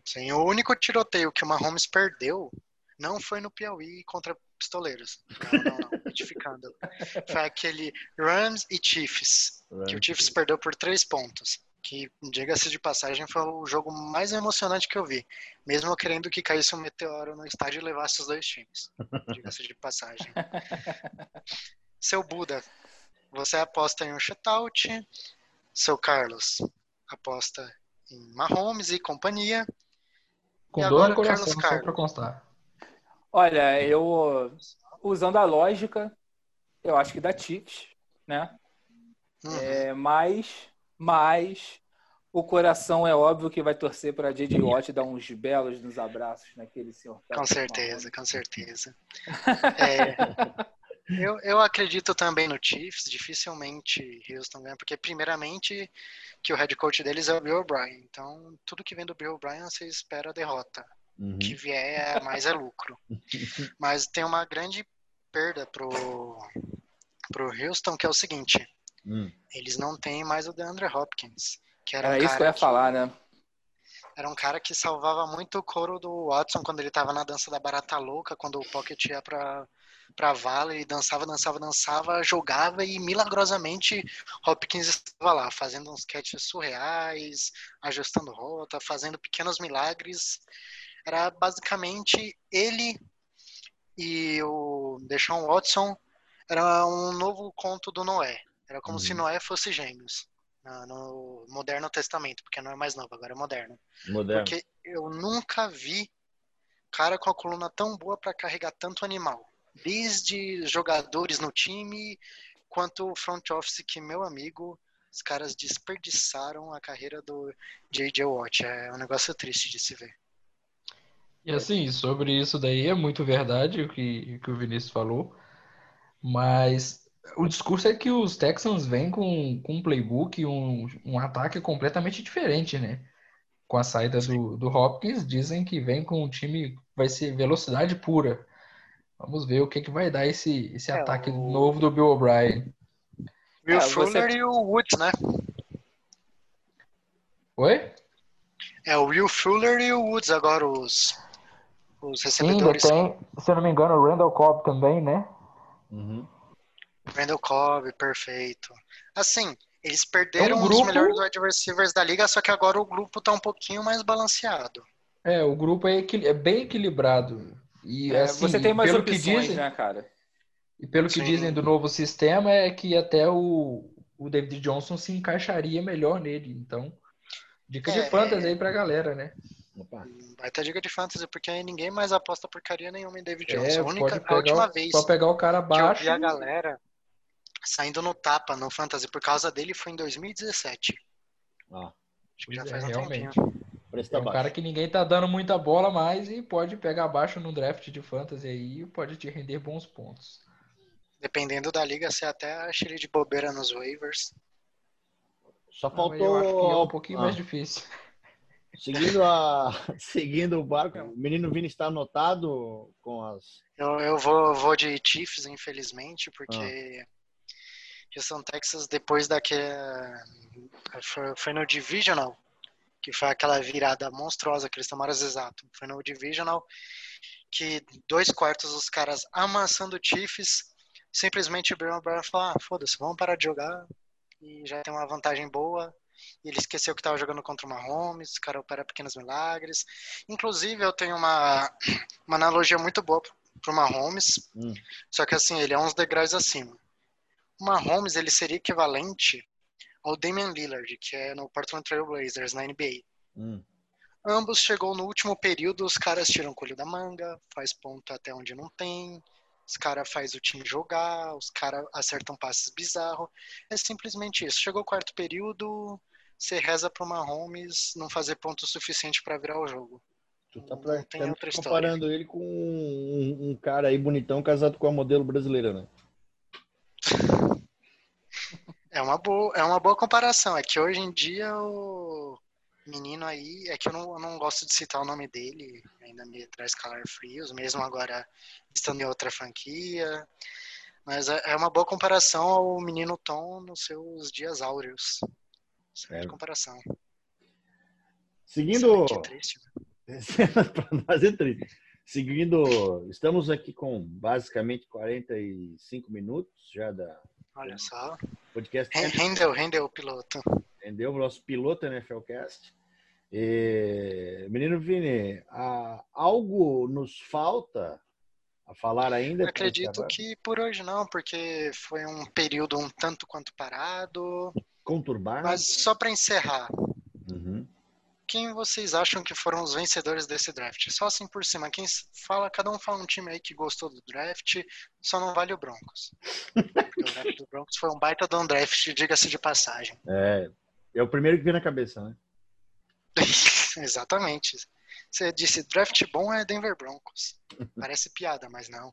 Sim, o único tiroteio que o Mahomes perdeu não foi no Piauí contra pistoleiros. Não, não, não. Retificando. Foi aquele Rams e Chiefs, que o Chiefs perdeu por três pontos que, diga-se de passagem, foi o jogo mais emocionante que eu vi. Mesmo eu querendo que caísse um meteoro no estádio e levasse os dois times. Diga-se de passagem. Seu Buda, você aposta em um shutout. Seu Carlos aposta em Mahomes e companhia. Com e dor no coração, Carlos só para constar. Olha, eu usando a lógica, eu acho que dá Chiefs, né? Uhum. É, mas mas o coração é óbvio que vai torcer para J.J. Watt dar uns belos nos abraços naquele senhor. Com certeza, com certeza. É, eu, eu acredito também no Chiefs, dificilmente Houston ganha, porque primeiramente que o head coach deles é o Bill O'Brien, então tudo que vem do Bill O'Brien você espera a derrota. Uhum. que vier mais é lucro. Mas tem uma grande perda pro, pro Houston, que é o seguinte, Hum. Eles não têm mais o DeAndre Hopkins. Que era, era um isso que eu ia que, falar, né? Era um cara que salvava muito o couro do Watson quando ele tava na dança da barata louca, quando o Pocket ia pra, pra vala e dançava, dançava, dançava, jogava e milagrosamente Hopkins estava lá, fazendo uns catches surreais, ajustando rota, fazendo pequenos milagres. Era basicamente ele e o Deshaun Watson era um novo conto do Noé. Era como uhum. se Noé fosse gêmeos no Moderno Testamento, porque não é mais novo, agora é moderno. moderno. Porque eu nunca vi cara com a coluna tão boa para carregar tanto animal. Desde jogadores no time, quanto o front office que, meu amigo, os caras desperdiçaram a carreira do J.J. Watt. É um negócio triste de se ver. E assim, sobre isso daí é muito verdade o que, que o Vinícius falou, mas o discurso é que os Texans vêm com, com um playbook, um, um ataque completamente diferente, né? Com a saída do, do Hopkins, dizem que vem com um time vai ser velocidade pura. Vamos ver o que, que vai dar esse, esse é, ataque o... novo do Bill O'Brien. Will é, Fuller você... e o Woods, né? Oi? É o Will Fuller e o Woods agora os, os recebedores. Sim, tem, se eu não me engano, o Randall Cobb também, né? Uhum. Randall Cobb, perfeito. Assim, eles perderam é um, grupo... um dos melhores wide receivers da liga, só que agora o grupo tá um pouquinho mais balanceado. É, o grupo é, é bem equilibrado. E, é, assim, você tem mais opções, que dizem, né, cara? E pelo que Sim. dizem do novo sistema é que até o, o David Johnson se encaixaria melhor nele. Então, dica de é, fantasy aí pra galera, né? Opa. Vai ter dica de fantasy, porque aí ninguém mais aposta porcaria nenhuma em David é, Johnson. a, única, a última vez só pegar o cara baixo. que eu vi a galera saindo no tapa no Fantasy por causa dele foi em 2017. Ah, Acho que já é, faz um realmente. É um cara que ninguém tá dando muita bola mais e pode pegar abaixo no draft de fantasy aí e pode te render bons pontos. Dependendo da liga, você até acha ele de bobeira nos waivers. Só faltou. é um pouquinho ah. mais difícil. Seguindo, a, seguindo o barco, o menino Vini está anotado com as. Eu, eu vou, vou de Chiefs, infelizmente, porque ah. Houston, Texas, depois daquele. Foi, foi no Divisional que foi aquela virada monstruosa que eles tomaram exato. Foi no Divisional, que dois quartos os caras amassando o Chiefs, simplesmente o Brown falou, ah, foda-se, vamos parar de jogar e já tem uma vantagem boa. E ele esqueceu que estava jogando contra o Mahomes, o cara opera pequenos milagres. Inclusive, eu tenho uma, uma analogia muito boa para o Mahomes, hum. só que assim, ele é uns degraus acima. O Mahomes, ele seria equivalente ao Damian Lillard, que é no Portland Trail Blazers, na NBA. Hum. Ambos chegou no último período, os caras tiram o colho da manga, faz ponto até onde não tem, os caras faz o time jogar, os caras acertam passes bizarros. É simplesmente isso. Chegou o quarto período, você reza pro Mahomes não fazer ponto suficiente para virar o jogo. Tu tá pra, tá comparando ele com um, um, cara aí bonitão casado com a modelo brasileira, né? É uma boa, é uma boa comparação. É que hoje em dia o menino aí, é que eu não, eu não gosto de citar o nome dele, ainda me traz calar frios, mesmo agora estando em outra franquia. Mas é, é uma boa comparação ao menino Tom nos seus dias áureos. É. comparação. Seguindo. É triste, né? nós é triste. Seguindo, estamos aqui com basicamente 45 minutos já da. Olha só. Podcast. Rendeu, rendeu o piloto. Rendeu o nosso piloto NFLcast. E, menino Vini, algo nos falta a falar ainda? Acredito que por hoje não, porque foi um período um tanto quanto parado. Conturbado. Mas só para encerrar, uhum. quem vocês acham que foram os vencedores desse draft? Só assim por cima, quem fala, cada um fala um time aí que gostou do draft, só não vale o Broncos. Porque o draft do Broncos foi um baita de um draft, diga-se de passagem. É, é o primeiro que vem na cabeça, né? Exatamente. Você disse draft bom é Denver Broncos. Parece piada, mas não.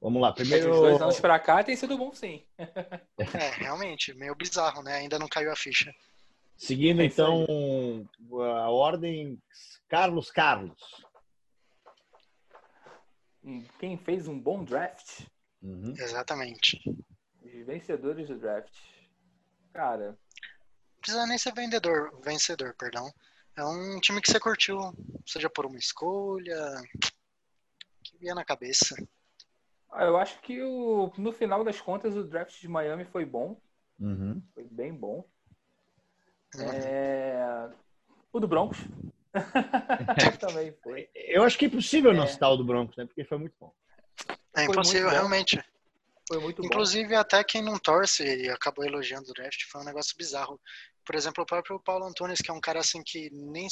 Vamos lá, primeiro. Os dois anos pra cá tem sido bom, sim. é, realmente, meio bizarro, né? Ainda não caiu a ficha. Seguindo, é então, a ordem, Carlos Carlos. Quem fez um bom draft? Uhum. Exatamente. Os vencedores do draft. Cara, precisa nem ser vendedor, vencedor, perdão. É um time que você curtiu, seja por uma escolha, que vinha na cabeça. Ah, eu acho que o, no final das contas o draft de Miami foi bom. Uhum. Foi bem bom. Uhum. É... O do Broncos. Também foi. Eu acho que é impossível é. não citar o do Broncos, né? Porque foi muito bom. É impossível, realmente. Foi muito Inclusive, bom. até quem não torce e acabou elogiando o draft, foi um negócio bizarro. Por exemplo, o próprio Paulo Antunes, que é um cara assim que nem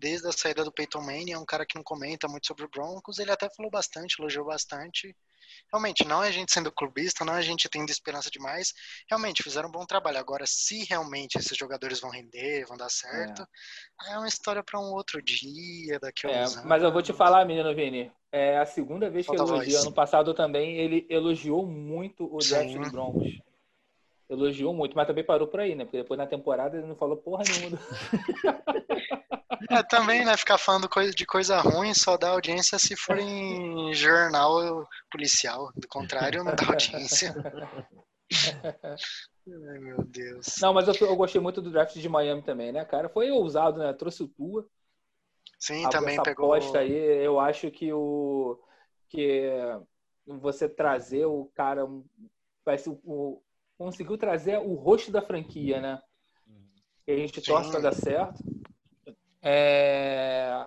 desde a saída do Peyton Manning é um cara que não comenta muito sobre o Broncos, ele até falou bastante, elogiou bastante. Realmente, não é a gente sendo clubista, não é a gente tendo esperança demais. Realmente, fizeram um bom trabalho. Agora, se realmente esses jogadores vão render, vão dar certo, é, é uma história para um outro dia, daqui a é, uns anos. Mas eu vou te falar, menino Vini, é a segunda vez que elogia. Ano passado também ele elogiou muito o draft do Broncos elogiou muito, mas também parou por aí, né? Porque depois na temporada ele não falou porra nenhuma. É, também, né? Ficar falando de coisa ruim só dá audiência se for em jornal policial. Do contrário, não dá audiência. Ai, meu Deus. Não, mas eu, eu, gostei muito do draft de Miami também, né, cara? Foi ousado, né? Trouxe o Tua. Sim, também essa pegou. aposta aí, eu acho que o. que você trazer o cara. Vai ser o, conseguiu trazer o rosto da franquia, né? Que a gente torce para dar certo. É...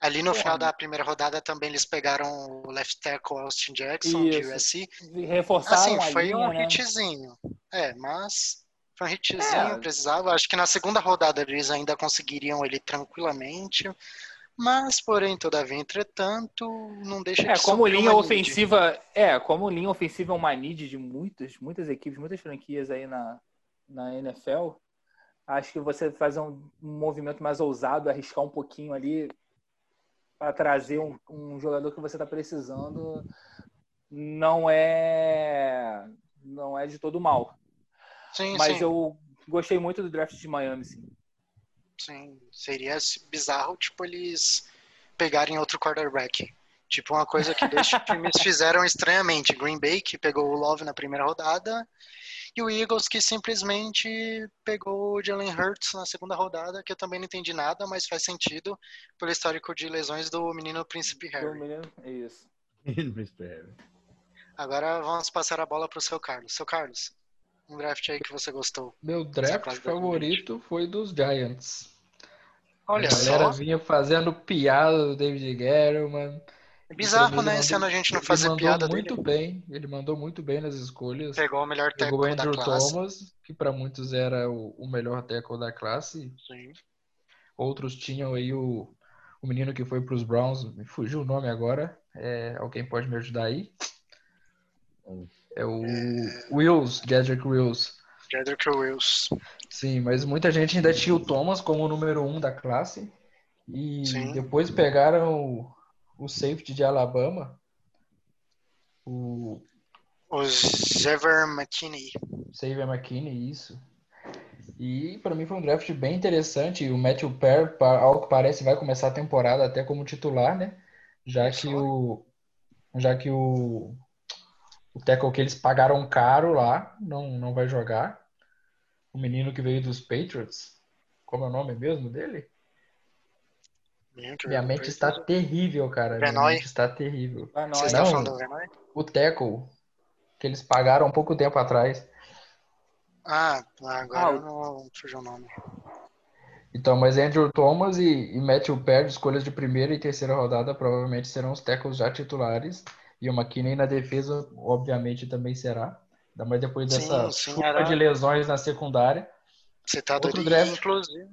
Ali no final da primeira rodada também eles pegaram o left tackle Austin Jackson Isso. de USC. Reforçaram assim, foi linha, um né? hitzinho. É, mas foi um hitzinho, é. precisava. Acho que na segunda rodada eles ainda conseguiriam ele tranquilamente. Mas, porém, todavia, entretanto, não deixa é, de como linha ofensiva É, como linha ofensiva é uma need de muitas, muitas equipes, muitas franquias aí na, na NFL, acho que você fazer um, movimento mais ousado, arriscar um pouquinho ali para trazer um, um, jogador que você está precisando, não é não é de todo mal. Sim, Mas sim. eu gostei muito do draft de Miami, sim. Sim, seria bizarro, tipo, eles pegarem outro quarterback. Tipo, uma coisa que dois times fizeram estranhamente. Green Bay, que pegou o Love na primeira rodada, E o Eagles que simplesmente pegou o Jalen Hurts na segunda rodada, que eu também não entendi nada, mas faz sentido pelo histórico de lesões do menino Príncipe Harry. menino, isso. Príncipe Harry. Agora vamos passar a bola para o seu Carlos. Seu Carlos, um draft aí que você gostou. Meu draft favorito foi dos Giants. Olha a galera só. vinha fazendo piada do David Guerrero, É bizarro, né? Esse ano a gente não fazer ele piada mandou muito dele. bem, ele mandou muito bem nas escolhas. Pegou o melhor Pegou o técnico da Andrew classe. Thomas, que para muitos era o, o melhor tackle da classe. Sim. Outros tinham aí o, o menino que foi para os Browns, me fugiu o nome agora. É, alguém pode me ajudar aí? É o Wills, Jedrick Wills. Jedrick Wills. Sim, mas muita gente ainda tinha o Thomas como o número um da classe. E Sim. depois pegaram o, safety de Alabama, o O Zever McKinney. Xavier McKinney, isso. E para mim foi um draft bem interessante. O Matthew pa- ao que parece, vai começar a temporada até como titular, né? Já que o já que o o tackle que eles pagaram caro lá não não vai jogar. O menino que veio dos Patriots, como é o nome mesmo dele? Minha mente está terrível, cara. Minha mente está terrível. Vocês estão falando do Venoy? O tackle que eles pagaram um pouco tempo atrás. Ah, agora Ah, eu não fugiu o nome. Então, mas Andrew Thomas e, e Matthew Perry, escolhas de primeira e terceira rodada, provavelmente serão os tackles já titulares. E o McKinney na defesa, obviamente, também será. Ainda mais depois Sim, dessa sim, chuva era- de lesões na secundária. Citado Outro ali, draft. inclusive,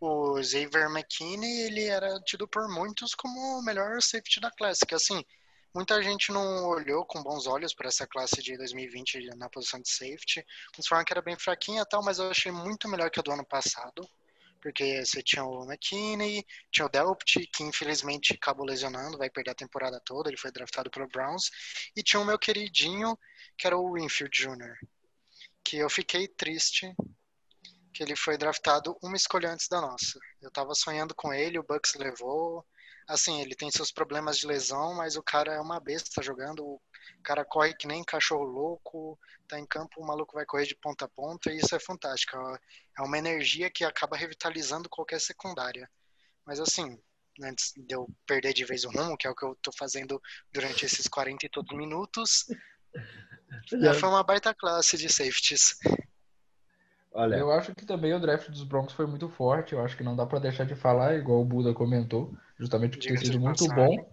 o Xavier McKinney, ele era tido por muitos como o melhor safety da classe, que assim, muita gente não olhou com bons olhos para essa classe de 2020 na posição de safety. Eles falaram que era bem fraquinha tal, mas eu achei muito melhor que a do ano passado, porque você tinha o McKinney, tinha o Delpt, que infelizmente acabou lesionando, vai perder a temporada toda, ele foi draftado pelo Browns, e tinha o meu queridinho, que era o Winfield Jr., que eu fiquei triste que ele foi draftado uma escolha antes da nossa. Eu tava sonhando com ele, o Bucks levou. Assim, ele tem seus problemas de lesão, mas o cara é uma besta jogando. O cara corre que nem cachorro louco, tá em campo, o maluco vai correr de ponta a ponta, e isso é fantástico. É uma energia que acaba revitalizando qualquer secundária. Mas assim, antes de eu perder de vez o rumo, que é o que eu tô fazendo durante esses 40 e todos minutos, já foi uma baita classe de safeties. Olha, Eu acho que também o draft dos Broncos foi muito forte. Eu acho que não dá para deixar de falar, igual o Buda comentou, justamente por ter Diga-se sido muito passagem. bom.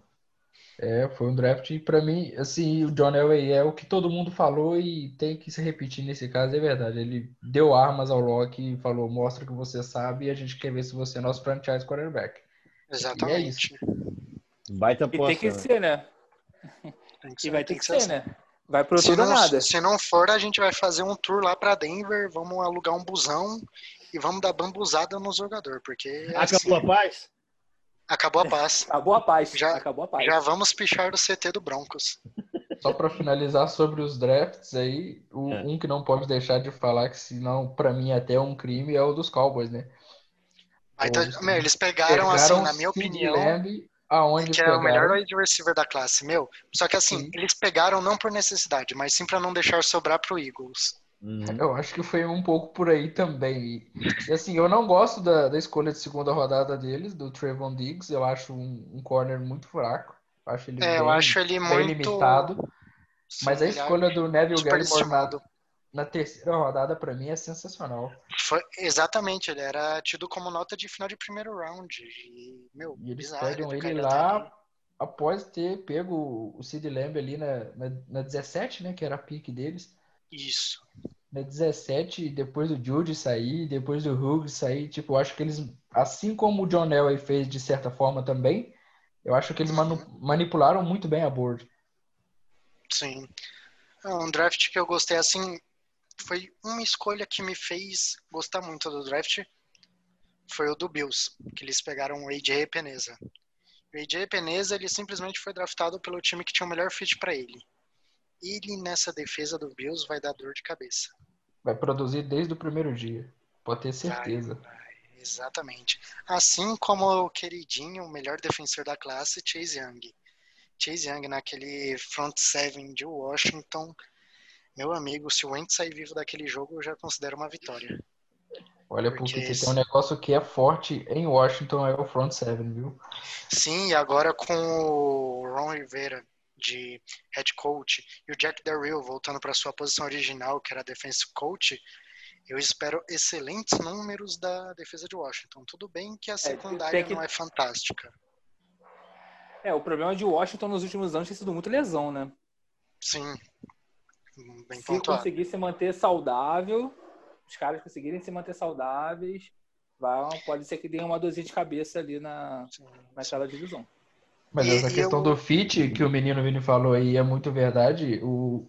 É, foi um draft, e para mim, assim, o John Elway é o que todo mundo falou e tem que se repetir nesse caso, é verdade. Ele deu armas ao Locke e falou: mostra que você sabe e a gente quer ver se você é nosso franchise quarterback. Exatamente. baita E tem que ser, né? Tem E vai ter que ser, assim. né? Vai pro Se não, nada. se não for, a gente vai fazer um tour lá pra Denver, vamos alugar um busão e vamos dar bambuzada no jogador, porque é Acabou assim, a paz? acabou a paz. Acabou a paz. Já- Acabou a paz. Já vamos pichar do CT do Broncos. Só para finalizar sobre os drafts aí, o- É. um que não pode deixar de falar, que senão para mim é até um crime, é o dos Cowboys, né? Aí tá- meu, eles pegaram, assim, na minha Sid opinião, Lamb, aonde que é o melhor wide receiver da classe, meu. Só que assim, Sim. eles pegaram não por necessidade, mas sim pra não deixar sobrar pro Eagles. Uhum. Eu acho que foi um pouco por aí também. E assim, eu não gosto da, da escolha de segunda rodada deles, do Trevon Diggs. Eu acho um, um corner muito fraco. Eu acho ele É, eu bem, acho ele bem muito. limitado. Mas a Sim, ele é escolha do Neville Gallimore na, superestimado. Na terceira rodada, para mim, é sensacional. Foi, exatamente, ele era tido como nota de final de primeiro round. E, meu, E eles bizarro pegam ele lá ali. após ter pego o Sid Lamb ali na, na, na 17, né? Que era a pique deles. Isso. Na 17, depois do Judy sair, depois do Hughes sair, tipo, eu acho que eles, assim como o John Elway fez de certa forma também, eu acho que eles manu- manipularam muito bem a board. Sim. É Um draft que eu gostei, assim, foi uma escolha que me fez gostar muito do draft. Foi o do Bills, que eles pegaram o AJ Peneza. O AJ Peneza, ele simplesmente foi draftado pelo time que tinha o melhor fit para ele. Ele, nessa defesa do Bills, vai dar dor de cabeça. Vai produzir desde o primeiro dia, pode ter certeza. Vai, exatamente. Assim como o queridinho, o melhor defensor da classe, Chase Young. Chase Young naquele front seven de Washington. Meu amigo, se o Wentz sair vivo daquele jogo, eu já considero uma vitória. Olha, porque, porque você tem um negócio que é forte em Washington, é o front seven, viu? Sim, e agora com o Ron Rivera de head coach e o Jack Darrell voltando para sua posição original, que era defensive coach, eu espero excelentes números da defesa de Washington. Tudo bem que a é, secundária é, que... não é fantástica. É, o problema de Washington nos últimos anos tem sido muito lesão, né? Sim. Bem Se pontuado. conseguir se manter saudável, os caras conseguirem se manter saudáveis, vai, pode ser que tenha uma dosinha de cabeça ali na, naquela divisão. Mas e, essa questão eu... do fit que o menino Vini falou aí é muito verdade. O,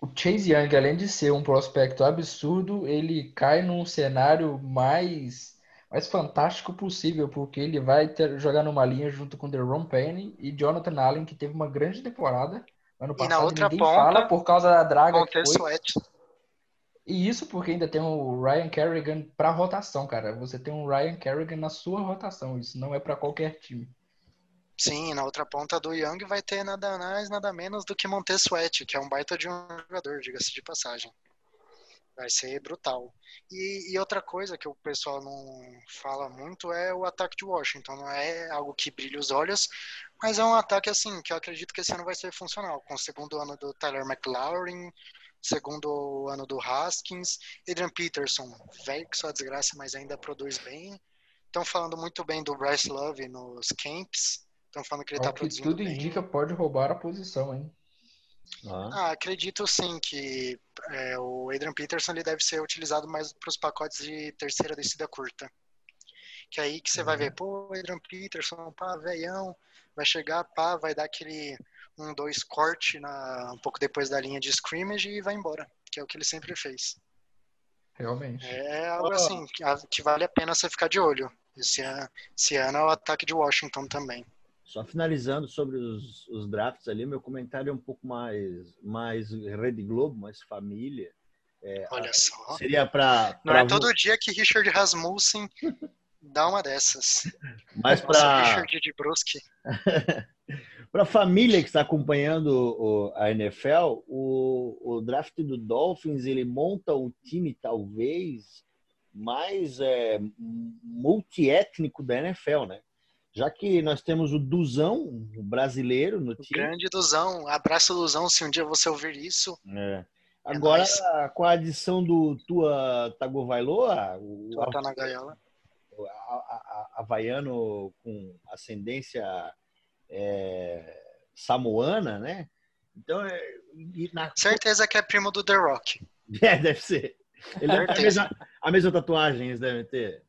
o Chase Young, além de ser um prospecto absurdo, ele cai num cenário mais, mais fantástico possível, porque ele vai ter, jogar numa linha junto com Deron Payne e Jonathan Allen, que teve uma grande temporada ano passado. E na outra ninguém ponta, fala por causa da draga que foi. E isso porque ainda tem o Ryan Kerrigan para rotação, cara. Você tem um Ryan Kerrigan na sua rotação. Isso não é para qualquer time. Sim, na outra ponta do Young vai ter nada mais, nada menos do que Montez Sweat, que é um baita de um jogador, diga-se de passagem. Vai ser brutal. E, e, outra coisa que o pessoal não fala muito é o ataque de Washington. Não é algo que brilha os olhos, mas é um ataque assim que eu acredito que esse ano vai ser funcional. Com o segundo ano do Tyler McLaurin, segundo ano do Haskins, Adrian Peterson, velho que só desgraça, mas ainda produz bem. Estão falando muito bem do Bryce Love nos camps. Estão falando que ele está produzindo tudo bem. indica pode roubar a posição, hein? Ah. ah acredito sim que é, o Adrian Peterson ele deve ser utilizado mais para os pacotes de terceira descida curta. Que é aí que você uhum. vai ver, pô, Adrian Peterson, pá, veião, vai chegar, pá, vai dar aquele um, dois corte na, um pouco depois da linha de scrimmage e vai embora, que é o que ele sempre fez. Realmente. É algo assim, que, que, vale a pena você ficar de olho. Esse, esse ano é o ataque de Washington também. Só finalizando sobre os, os drafts ali, meu comentário é um pouu mais, mais Rede Globo, mais família. É, Olha só. Seria para. Não é todo dia que Richard Rasmussen dá uma dessas. Mas para. Richard de Brusque. Para a família que está acompanhando o, a NFL, o, o, draft do Dolphins ele monta o time talvez mais é, multiétnico da NFL, né? Já que nós temos o Duzão, o brasileiro no o time. Grande Duzão, abraço Duzão, se um dia você ouvir isso. É. é Agora, é com a adição do Tua Tagovailoa, o Tua tá na gaiola. Havaiano com ascendência é, samoana, né? Então, é, na... certeza que é primo do The Rock. É, deve ser. Ele deve a, mesma, a mesma tatuagem eles devem ter.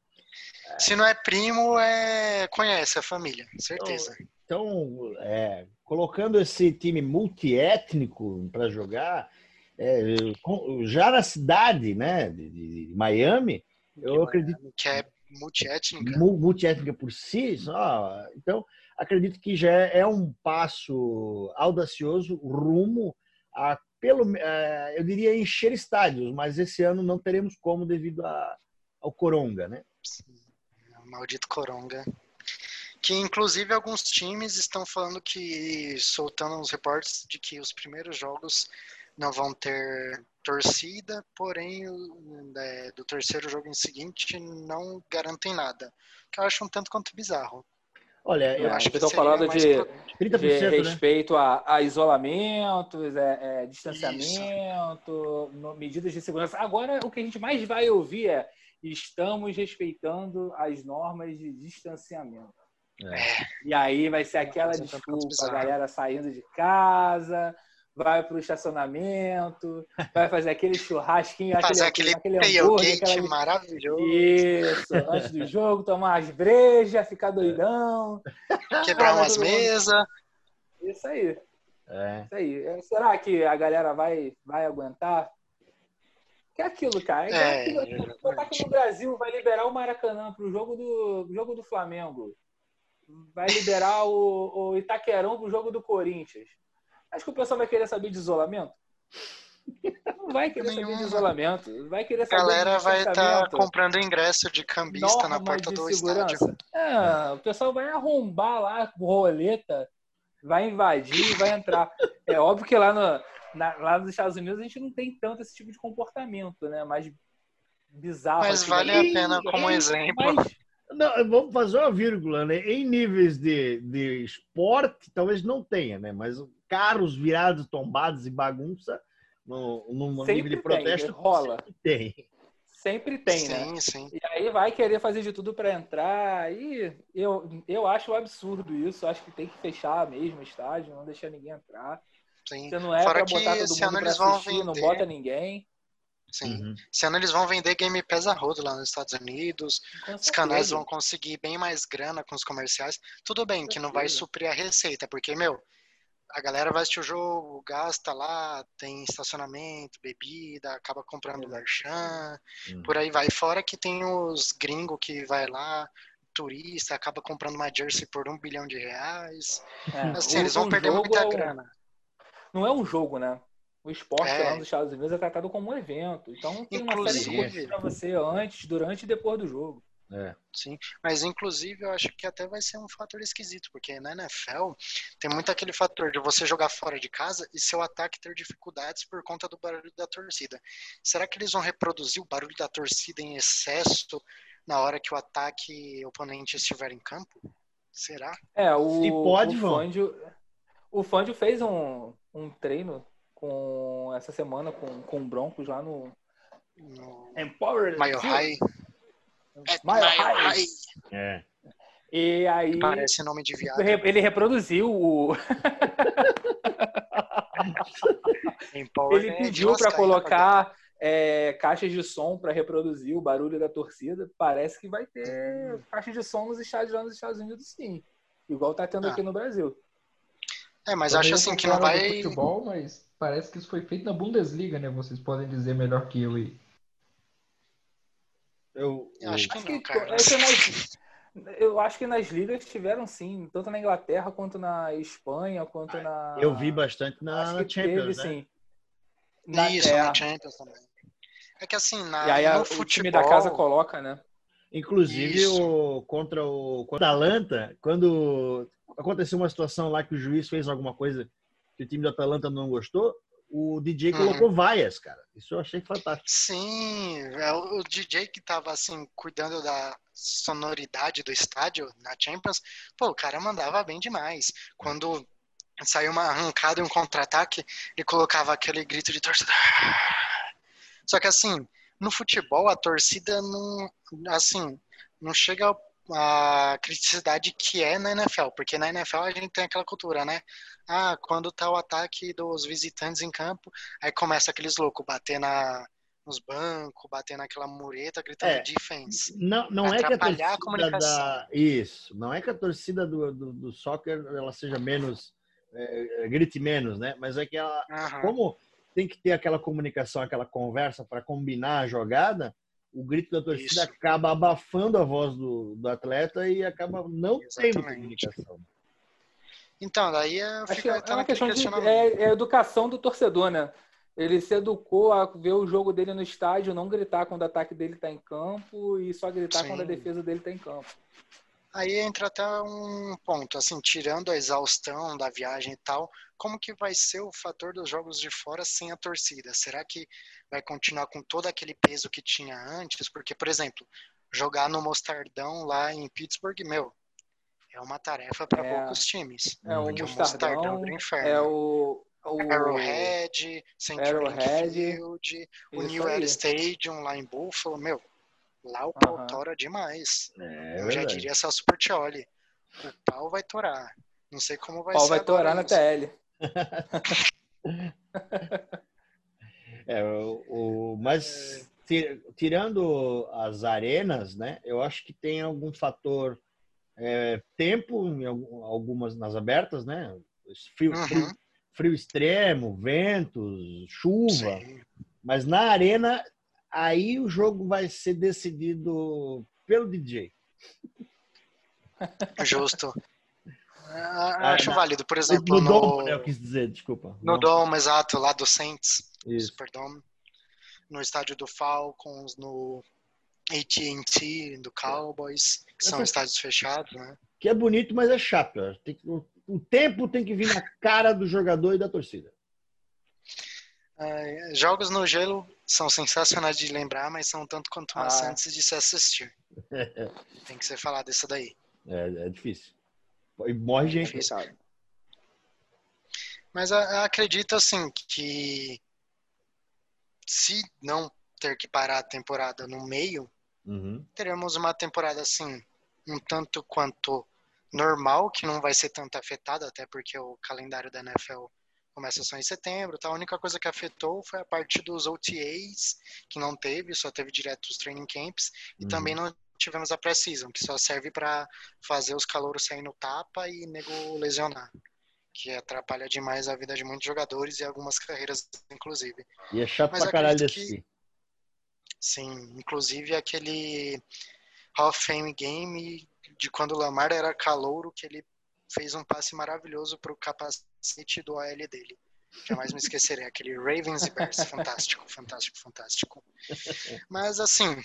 Se não é primo, é conhece a família, certeza. Então, então é, colocando esse time multiétnico para jogar, é, já na cidade, né, de, de Miami, eu acredito que é multiétnica, multiétnica por si, só. Então, acredito que já é um passo audacioso rumo a, pelo, é, eu diria, encher estádios, mas esse ano não teremos como devido a, ao Coronga, né? Maldito Coronga. Que inclusive alguns times estão falando que, soltando os reportes de que os primeiros jogos não vão ter torcida, porém é, do terceiro jogo em seguinte não garantem nada. Que eu acho um tanto quanto bizarro. Olha, eu acho que estão falando de, 30%, de né? respeito né? a, a isolamentos, é, é, distanciamento, no, medidas de segurança. Agora, o que a gente mais vai ouvir é estamos respeitando as normas de distanciamento. É. E aí vai ser aquela desculpa, a galera saindo de casa, vai para o estacionamento, vai fazer aquele churrasquinho, fazer aquele, aquele, aquele hambúrguer, aquela... maravilhoso. Isso, antes do jogo, tomar as brejas, ficar doidão. Quebrar umas mesas. Isso aí. É. Isso aí. É, será que a galera vai, vai aguentar? Que é aquilo, cara. É, é aquilo, aqui no Brasil vai liberar o Maracanã para o jogo do, jogo do Flamengo. Vai liberar o, o Itaquerão para o jogo do Corinthians. Acho que o pessoal vai querer saber de isolamento. Não vai querer saber de isolamento. Vai querer saber A galera vai estar tá comprando ingresso de cambista na porta do segurança. estádio. É, o pessoal vai arrombar lá com roleta, vai invadir, vai entrar. É óbvio que lá no, na, lá nos Estados Unidos a gente não tem tanto esse tipo de comportamento, né? Mais bizarro. Mas assim, vale a pena como exemplo. Mas, não, vamos fazer uma vírgula, né? Em níveis de, de esporte, talvez não tenha, né? Mas carros virados, tombados e bagunça, no, no nível de protesto, tem, rola. tem. Sempre tem, sim, né? Sim. E aí vai querer fazer de tudo para entrar. E eu, eu acho um absurdo isso. Acho que tem que fechar mesmo o estádio, não deixar ninguém entrar. Sim. Você não é para botar todo mundo pra assistir, não bota ninguém. Sim. Uhum. Esse ano eles vão vender Game Pass a rodo lá nos Estados Unidos. Os canais vão conseguir bem mais grana com os comerciais. Tudo bem que não vai suprir a receita, porque, meu, a galera vai assistir o jogo, gasta lá, tem estacionamento, bebida, acaba comprando merchan, uhum. por aí vai. Fora que tem os gringos que vai lá, turista, acaba comprando uma jersey por um bilhão de reais. É, assim, o, eles vão perder muita é um... grana. Não é um jogo, né? O esporte é. lá nos Estados Unidos é tratado como um evento. Então tem Inclusive... uma série de coisas para você antes, durante e depois do jogo. É. Sim, mas inclusive eu acho que até vai ser um fator esquisito, porque na NFL tem muito aquele fator de você jogar fora de casa e seu ataque ter dificuldades por conta do barulho da torcida. Será que eles vão reproduzir o barulho da torcida em excesso na hora que o ataque oponente estiver em campo? Será? É, o, Se pode, o Fangio, o Fangio fez um, um treino com essa semana com, com o Broncos lá no, no Empower Mile High. Mile High. É. E aí. Parece nome de viado. Ele reproduziu o. ele pediu para colocar é, caixas de som para reproduzir o barulho da torcida. Parece que vai ter hum. caixa de som nos estádios lá nos Estados Unidos, sim. Igual tá tendo ah. aqui no Brasil. É, mas acho assim que não vai. Futebol, mas parece que isso foi feito na Bundesliga, né? Vocês podem dizer melhor que eu aí. Eu, eu... acho que, não, cara. eu acho que nas ligas tiveram sim, tanto na Inglaterra quanto na Espanha, quanto ah, na. Eu vi bastante na, na Champions, teve, né? Sim. Na Isso, terra. na Champions também. É que assim, na, e aí futebol... o time da casa coloca, né? Inclusive o, contra o contra a Atalanta, quando aconteceu uma situação lá que o juiz fez alguma coisa que o time do Atalanta não gostou, o DJ uhum. colocou vaias, cara. Isso eu achei fantástico. Sim, é o DJ que tava assim, cuidando da sonoridade do estádio na Champions, pô, o cara mandava bem demais. Quando saiu uma arrancada e um contra-ataque, ele colocava aquele grito de torcida. Só que assim, no futebol a torcida não, assim, não chega a criticidade que é na NFL, porque na NFL a gente tem aquela cultura, né? Ah, quando tá o ataque dos visitantes em campo, aí começa aqueles loucos bater na, nos bancos, bater naquela mureta, gritando é, defense. Não, não é que a torcida a da... Isso, não é que a torcida do, do, do soccer ela seja menos, é, é grite menos, né? Mas é que ela, uhum. como tem que ter aquela comunicação, aquela conversa para combinar a jogada, o grito da torcida Isso. acaba abafando a voz do, do atleta e acaba não Exatamente. tendo comunicação. Então, daí é, é uma questão de é, é educação do torcedor, né? Ele se educou a ver o jogo dele no estádio, não gritar quando o ataque dele está em campo e só gritar Sim. quando a defesa dele está em campo. Aí entra até um ponto, assim, tirando a exaustão da viagem e tal, como que vai ser o fator dos jogos de fora sem a torcida? Será que vai continuar com todo aquele peso que tinha antes? Porque, por exemplo, jogar no Mostardão lá em Pittsburgh, meu, é uma tarefa para é, poucos times. É o Mostardão, do inferno. É o, o Arrowhead, Central Field, o New Era Stadium lá em Buffalo, meu, Lá o pau uhum. tora demais. É, eu já diria Celso Portioli. O pau vai torar. Não sei como vai o pau ser. O pau vai torar na TL. É, o, o, mas tirando as arenas, né? Eu acho que tem algum fator é, tempo em algumas nas abertas, né? Frio, uhum. frio, frio extremo, ventos, chuva. Sim. Mas na arena aí o jogo vai ser decidido pelo DJ. Justo. Ah, acho válido, por exemplo. No, no Dome, né, eu quis dizer, desculpa. No Dome, exato, lá do Saints, Isso. Superdome. No estádio do Falcons, no AT&T, do Cowboys, que são estádios fechados, né? Que é bonito, mas é chato. Tem que, o, o tempo tem que vir na cara do jogador e da torcida. Uh, jogos no gelo são sensacionais de lembrar, mas são tanto quanto maçantes ah. de se assistir. Tem que ser falado isso daí. É, é difícil. E morre é gente. Difícil. Mas acredito assim que se não ter que parar a temporada no meio, uhum. teremos uma temporada assim um tanto quanto normal, que não vai ser tanto afetada, até porque o calendário da NFL começa só em setembro. Tá? A única coisa que afetou foi a parte dos OTAs, que não teve, só teve direto os training camps, e uhum. também não tivemos a pré-season, que só serve para fazer os calouros sair no tapa e nego lesionar. Que atrapalha demais a vida de muitos jogadores e algumas carreiras, inclusive. E é chato Mas pra caralho que... Sim, inclusive aquele Hall of Fame Game de quando o Lamar era calouro, que ele fez um passe maravilhoso para o capacete do AL dele. Jamais me esquecerei. Aquele Ravens e Bears. Fantástico, fantástico, fantástico. Mas, assim,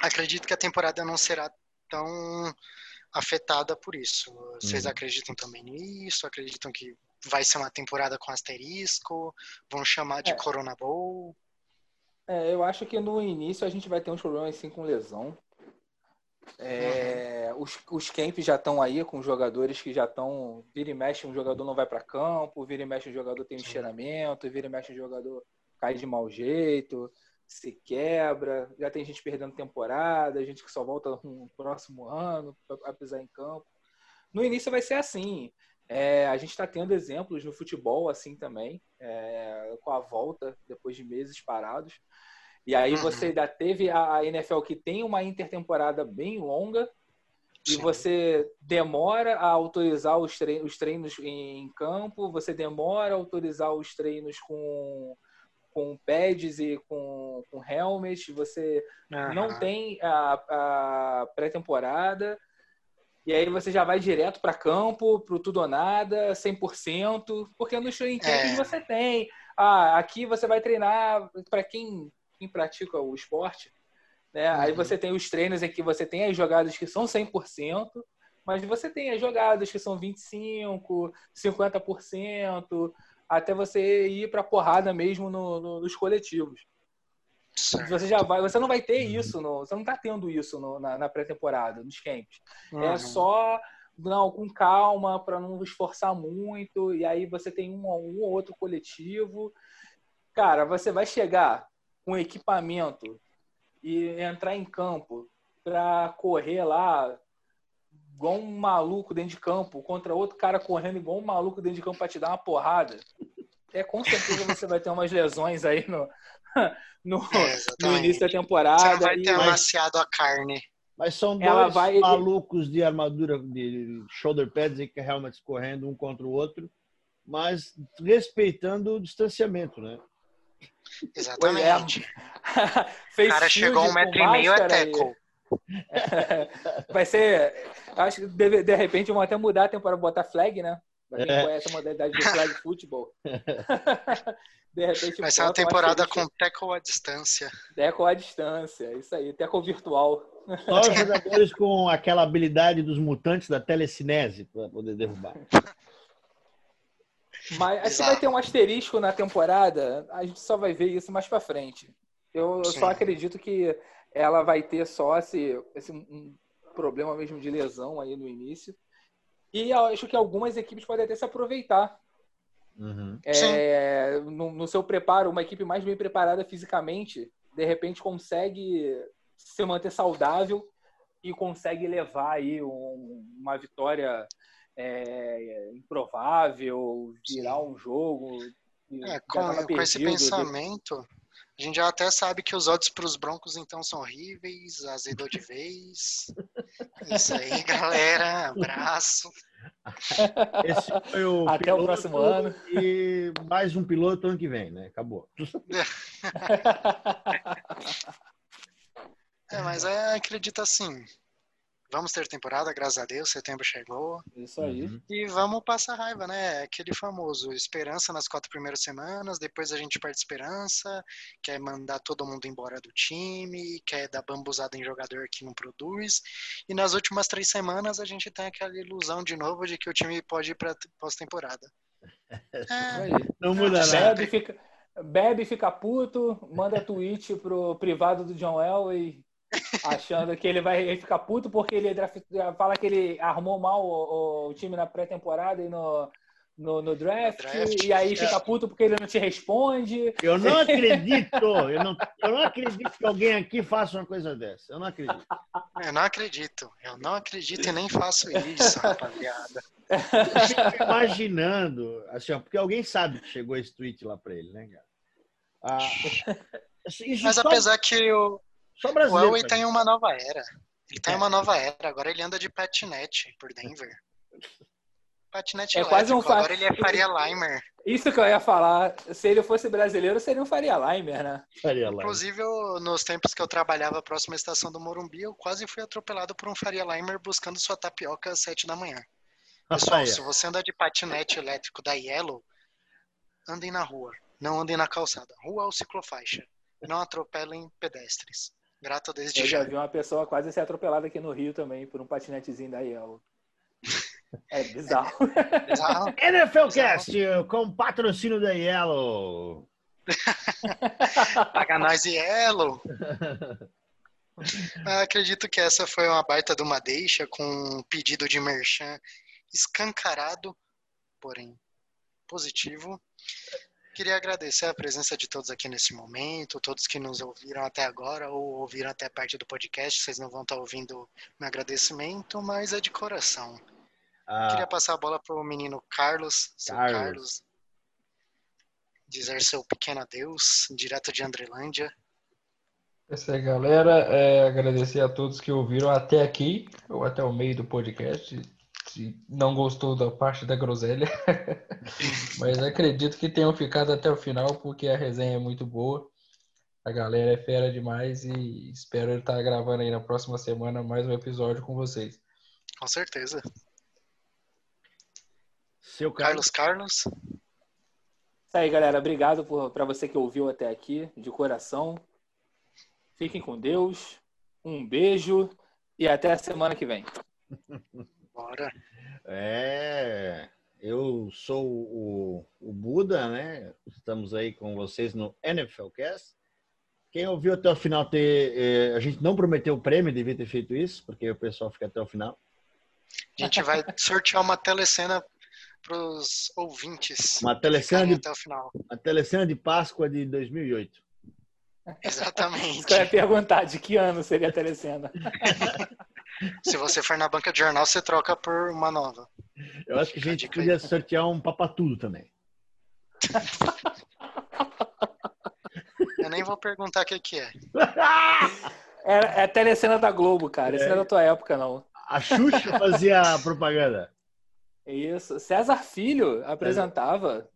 acredito que a temporada não será tão afetada por isso. Vocês uhum. acreditam também nisso? Acreditam que vai ser uma temporada com asterisco? Vão chamar de é. Corona Bowl? É, eu acho que no início a gente vai ter uns problemas assim com lesão. É, os, os camps já estão aí com jogadores que já estão. Vira e mexe, um jogador não vai para campo, vira e mexe, um jogador tem um encheiramento, vira e mexe, um jogador cai de mau jeito, se quebra. Já tem gente perdendo temporada, gente que só volta no próximo ano para pisar em campo. No início vai ser assim. É, a gente está tendo exemplos no futebol assim também, é, com a volta depois de meses parados. E aí uhum. você ainda teve a NFL que tem uma intertemporada bem longa e Sim. você demora a autorizar os treinos, os treinos em campo, você demora a autorizar os treinos com, com pads e com, com helmet, você uhum. não tem a, a pré-temporada, e aí você já vai direto para campo, para tudo ou nada, 100%, porque nos training camps é. você tem. Ah, aqui você vai treinar, para quem quem pratica o esporte, né? Uhum. Aí você tem os treinos em que você tem as jogadas que são 100%, mas você tem as jogadas que são 25, 50%, até você ir para porrada mesmo no, no, nos coletivos. Certo. Você já vai, você não vai ter isso, no, você não está tendo isso no, na, na pré-temporada, nos camps. É uhum. É só não, com calma, para não esforçar muito, e aí você tem um, um ou outro coletivo. Cara, você vai chegar com equipamento e entrar em campo para correr lá igual um maluco dentro de campo contra outro cara correndo igual um maluco dentro de campo para te dar uma porrada, é com certeza você vai ter umas lesões aí no, no, é, no início da temporada. Você vai ter amaciado a carne. Mas são dois vai... malucos de armadura, de shoulder pads e helmets correndo um contra o outro, mas respeitando o distanciamento, né? Exatamente. É. o cara chegou a um metro e meio é teco. Vai ser. Acho que de, de repente vão até mudar a temporada, botar flag, né? Pra quem é. conhece a modalidade de flag futebol. de repente, Vai ser uma temporada com teco à distância. Teco à distância, isso aí, teco virtual. Só os jogadores com aquela habilidade dos mutantes da telecinese para poder derrubar. Mas se vai ter um asterisco na temporada, a gente só vai ver isso mais para frente. Eu, eu só acredito que ela vai ter só esse, esse um problema mesmo de lesão aí no início. E eu acho que algumas equipes podem até se aproveitar. Uhum. É, no, no, seu preparo, uma equipe mais bem preparada fisicamente, de repente consegue se manter saudável e consegue levar aí um, uma vitória é, improvável, virar Sim. um jogo. É, com, com esse pensamento, a gente já até sabe que os odds para os Broncos então são horríveis, azedou de vez. Isso aí, galera. Abraço. Esse foi o Até o próximo ano. E mais um piloto ano que vem, né? Acabou. É, mas é, acredita assim. Vamos ter temporada, graças a Deus, setembro chegou. Isso aí. Uhum. E vamos passar raiva, né? Aquele famoso esperança nas quatro primeiras semanas, depois a gente perde esperança, quer mandar todo mundo embora do time, quer dar bambuzada em jogador que não produz. E nas últimas três semanas a gente tem aquela ilusão de novo de que o time pode ir para pós-temporada. É, não muda nada. Bebe, fica, bebe, fica puto, manda tweet pro privado do John Elway achando que ele vai ficar puto porque ele fala que ele armou mal o, o time na pré-temporada e no, no, no draft, draft, e aí fica puto porque ele não te responde. Eu não acredito, eu não, eu não acredito que alguém aqui faça uma coisa dessa. Eu não acredito. Eu não acredito, eu não acredito e nem faço isso, rapaziada. imaginando, assim, ó, porque alguém sabe que chegou esse tweet lá para ele, né, cara? Ah, Mas só, apesar que o, só o Elway tá em uma nova era. Ele tá em uma nova era, agora ele anda de patinete por Denver. Patinete é quase um fa... agora ele é Faria Limer. Isso que eu ia falar. Se ele fosse brasileiro, seria um Faria Limer, né? Faria Limer. Inclusive, eu, nos tempos que eu trabalhava próximo à estação do Morumbi, eu quase fui atropelado por um Faria Limer buscando sua tapioca às sete da manhã. Pessoal, se você anda de patinete elétrico da Yellow, andem na rua, não andem na calçada. Rua ou ciclofaixa. Não atropelem pedestres. Grato desde eu já. Eu já vi uma pessoa quase ser atropelada aqui no Rio também por um patinetezinho da Yellow. É bizarro. É bizarro. NFLcast com patrocínio da Yellow. Paga nós Yellow. acredito que essa foi uma baita de uma deixa com um pedido de merchan escancarado, porém positivo. Queria agradecer a presença de todos aqui nesse momento, todos que nos ouviram até agora ou ouviram até parte do podcast. Vocês não vão estar ouvindo meu agradecimento, mas é de coração. Ah, Queria passar a bola para o menino Carlos, Carlos. Carlos. Dizer seu pequeno adeus, direto de Andrelândia. Essa aí, galera. É, agradecer a todos que ouviram até aqui, ou até o meio do podcast. Se não gostou da parte da groselha. Mas acredito que tenham ficado até o final, porque a resenha é muito boa. A galera é fera demais e espero estar gravando aí na próxima semana mais um episódio com vocês. Com certeza. Seu Carlos Carlos. Isso aí, galera. Obrigado para você que ouviu até aqui, de coração. Fiquem com Deus. Um beijo e até a semana que vem. Bora. É, eu sou o, o Buda, né? Estamos aí com vocês no NFLcast. Quem ouviu até o final, ter, eh, a gente não prometeu o prêmio, devia ter feito isso, porque o pessoal fica até o final. A gente vai sortear uma telecena para os ouvintes. Uma telecena de, até o final. Uma telecena de Páscoa de 2008. Exatamente. Você vai perguntar de que ano seria a telecena. Se você for na banca de jornal, você troca por uma nova. Eu acho que a gente podia sortear um papatudo também. Eu nem vou perguntar o que, que é. É, é a telecena da Globo, cara. Isso é. não é da tua época, não. A Xuxa fazia propaganda. Isso. César Filho apresentava.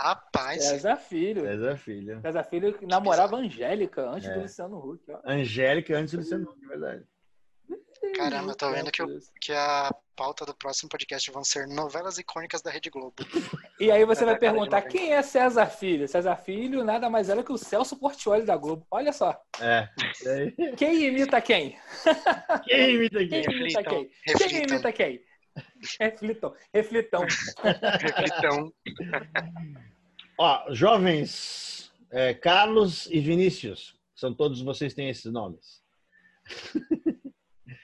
Rapaz. César Filho. César Filho. César Filho namorava Angélica antes é. do Luciano Huck. Ó. Angélica antes do Luciano Huck, é Caramba, eu tô vendo que, o, que a pauta do próximo podcast vão ser novelas icônicas da Rede Globo. E aí você vai perguntar quem é César Filho? César Filho nada mais era que o Celso Portioli da Globo. Olha só. É. Quem imita quem? Quem imita quem? Quem imita quem? Quem imita quem? Reflitam, reflitão. reflitão. Ó, jovens, é, Carlos e Vinícius, são todos vocês têm esses nomes.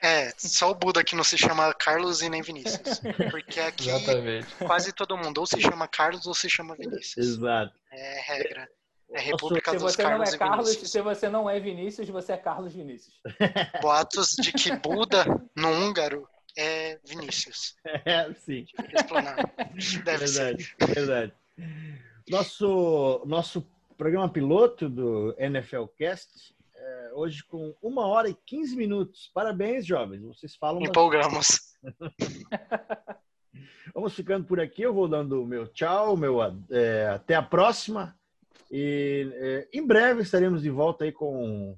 É, só o Buda que não se chama Carlos e nem Vinícius. Porque aqui Exatamente. quase todo mundo ou se chama Carlos ou se chama Vinícius. Exato. É regra. É República se dos Carlos não é Carlos, Se você não é Vinícius, você é Carlos Vinícius. Boatos de que Buda, no húngaro, é Vinícius. É, sim. Deve verdade, ser. Verdade. Nosso, nosso programa piloto do NFL Cast, é, hoje com uma hora e 15 minutos. Parabéns, jovens. Vocês falam. Empolgamos. Vamos ficando por aqui. Eu vou dando o meu tchau, meu é, até a próxima. E é, em breve estaremos de volta aí com,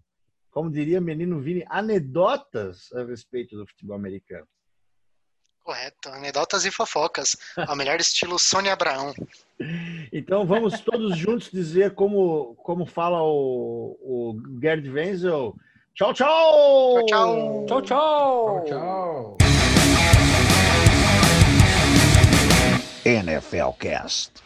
como diria menino Vini, anedotas a respeito do futebol americano. Correto. Anedotas e fofocas. A melhor estilo Sônia Abraão. Então vamos todos juntos dizer como, como fala o, o Gerd Wenzel. Tchau, tchau! Tchau, tchau! Tchau, tchau! tchau. NFL Cast.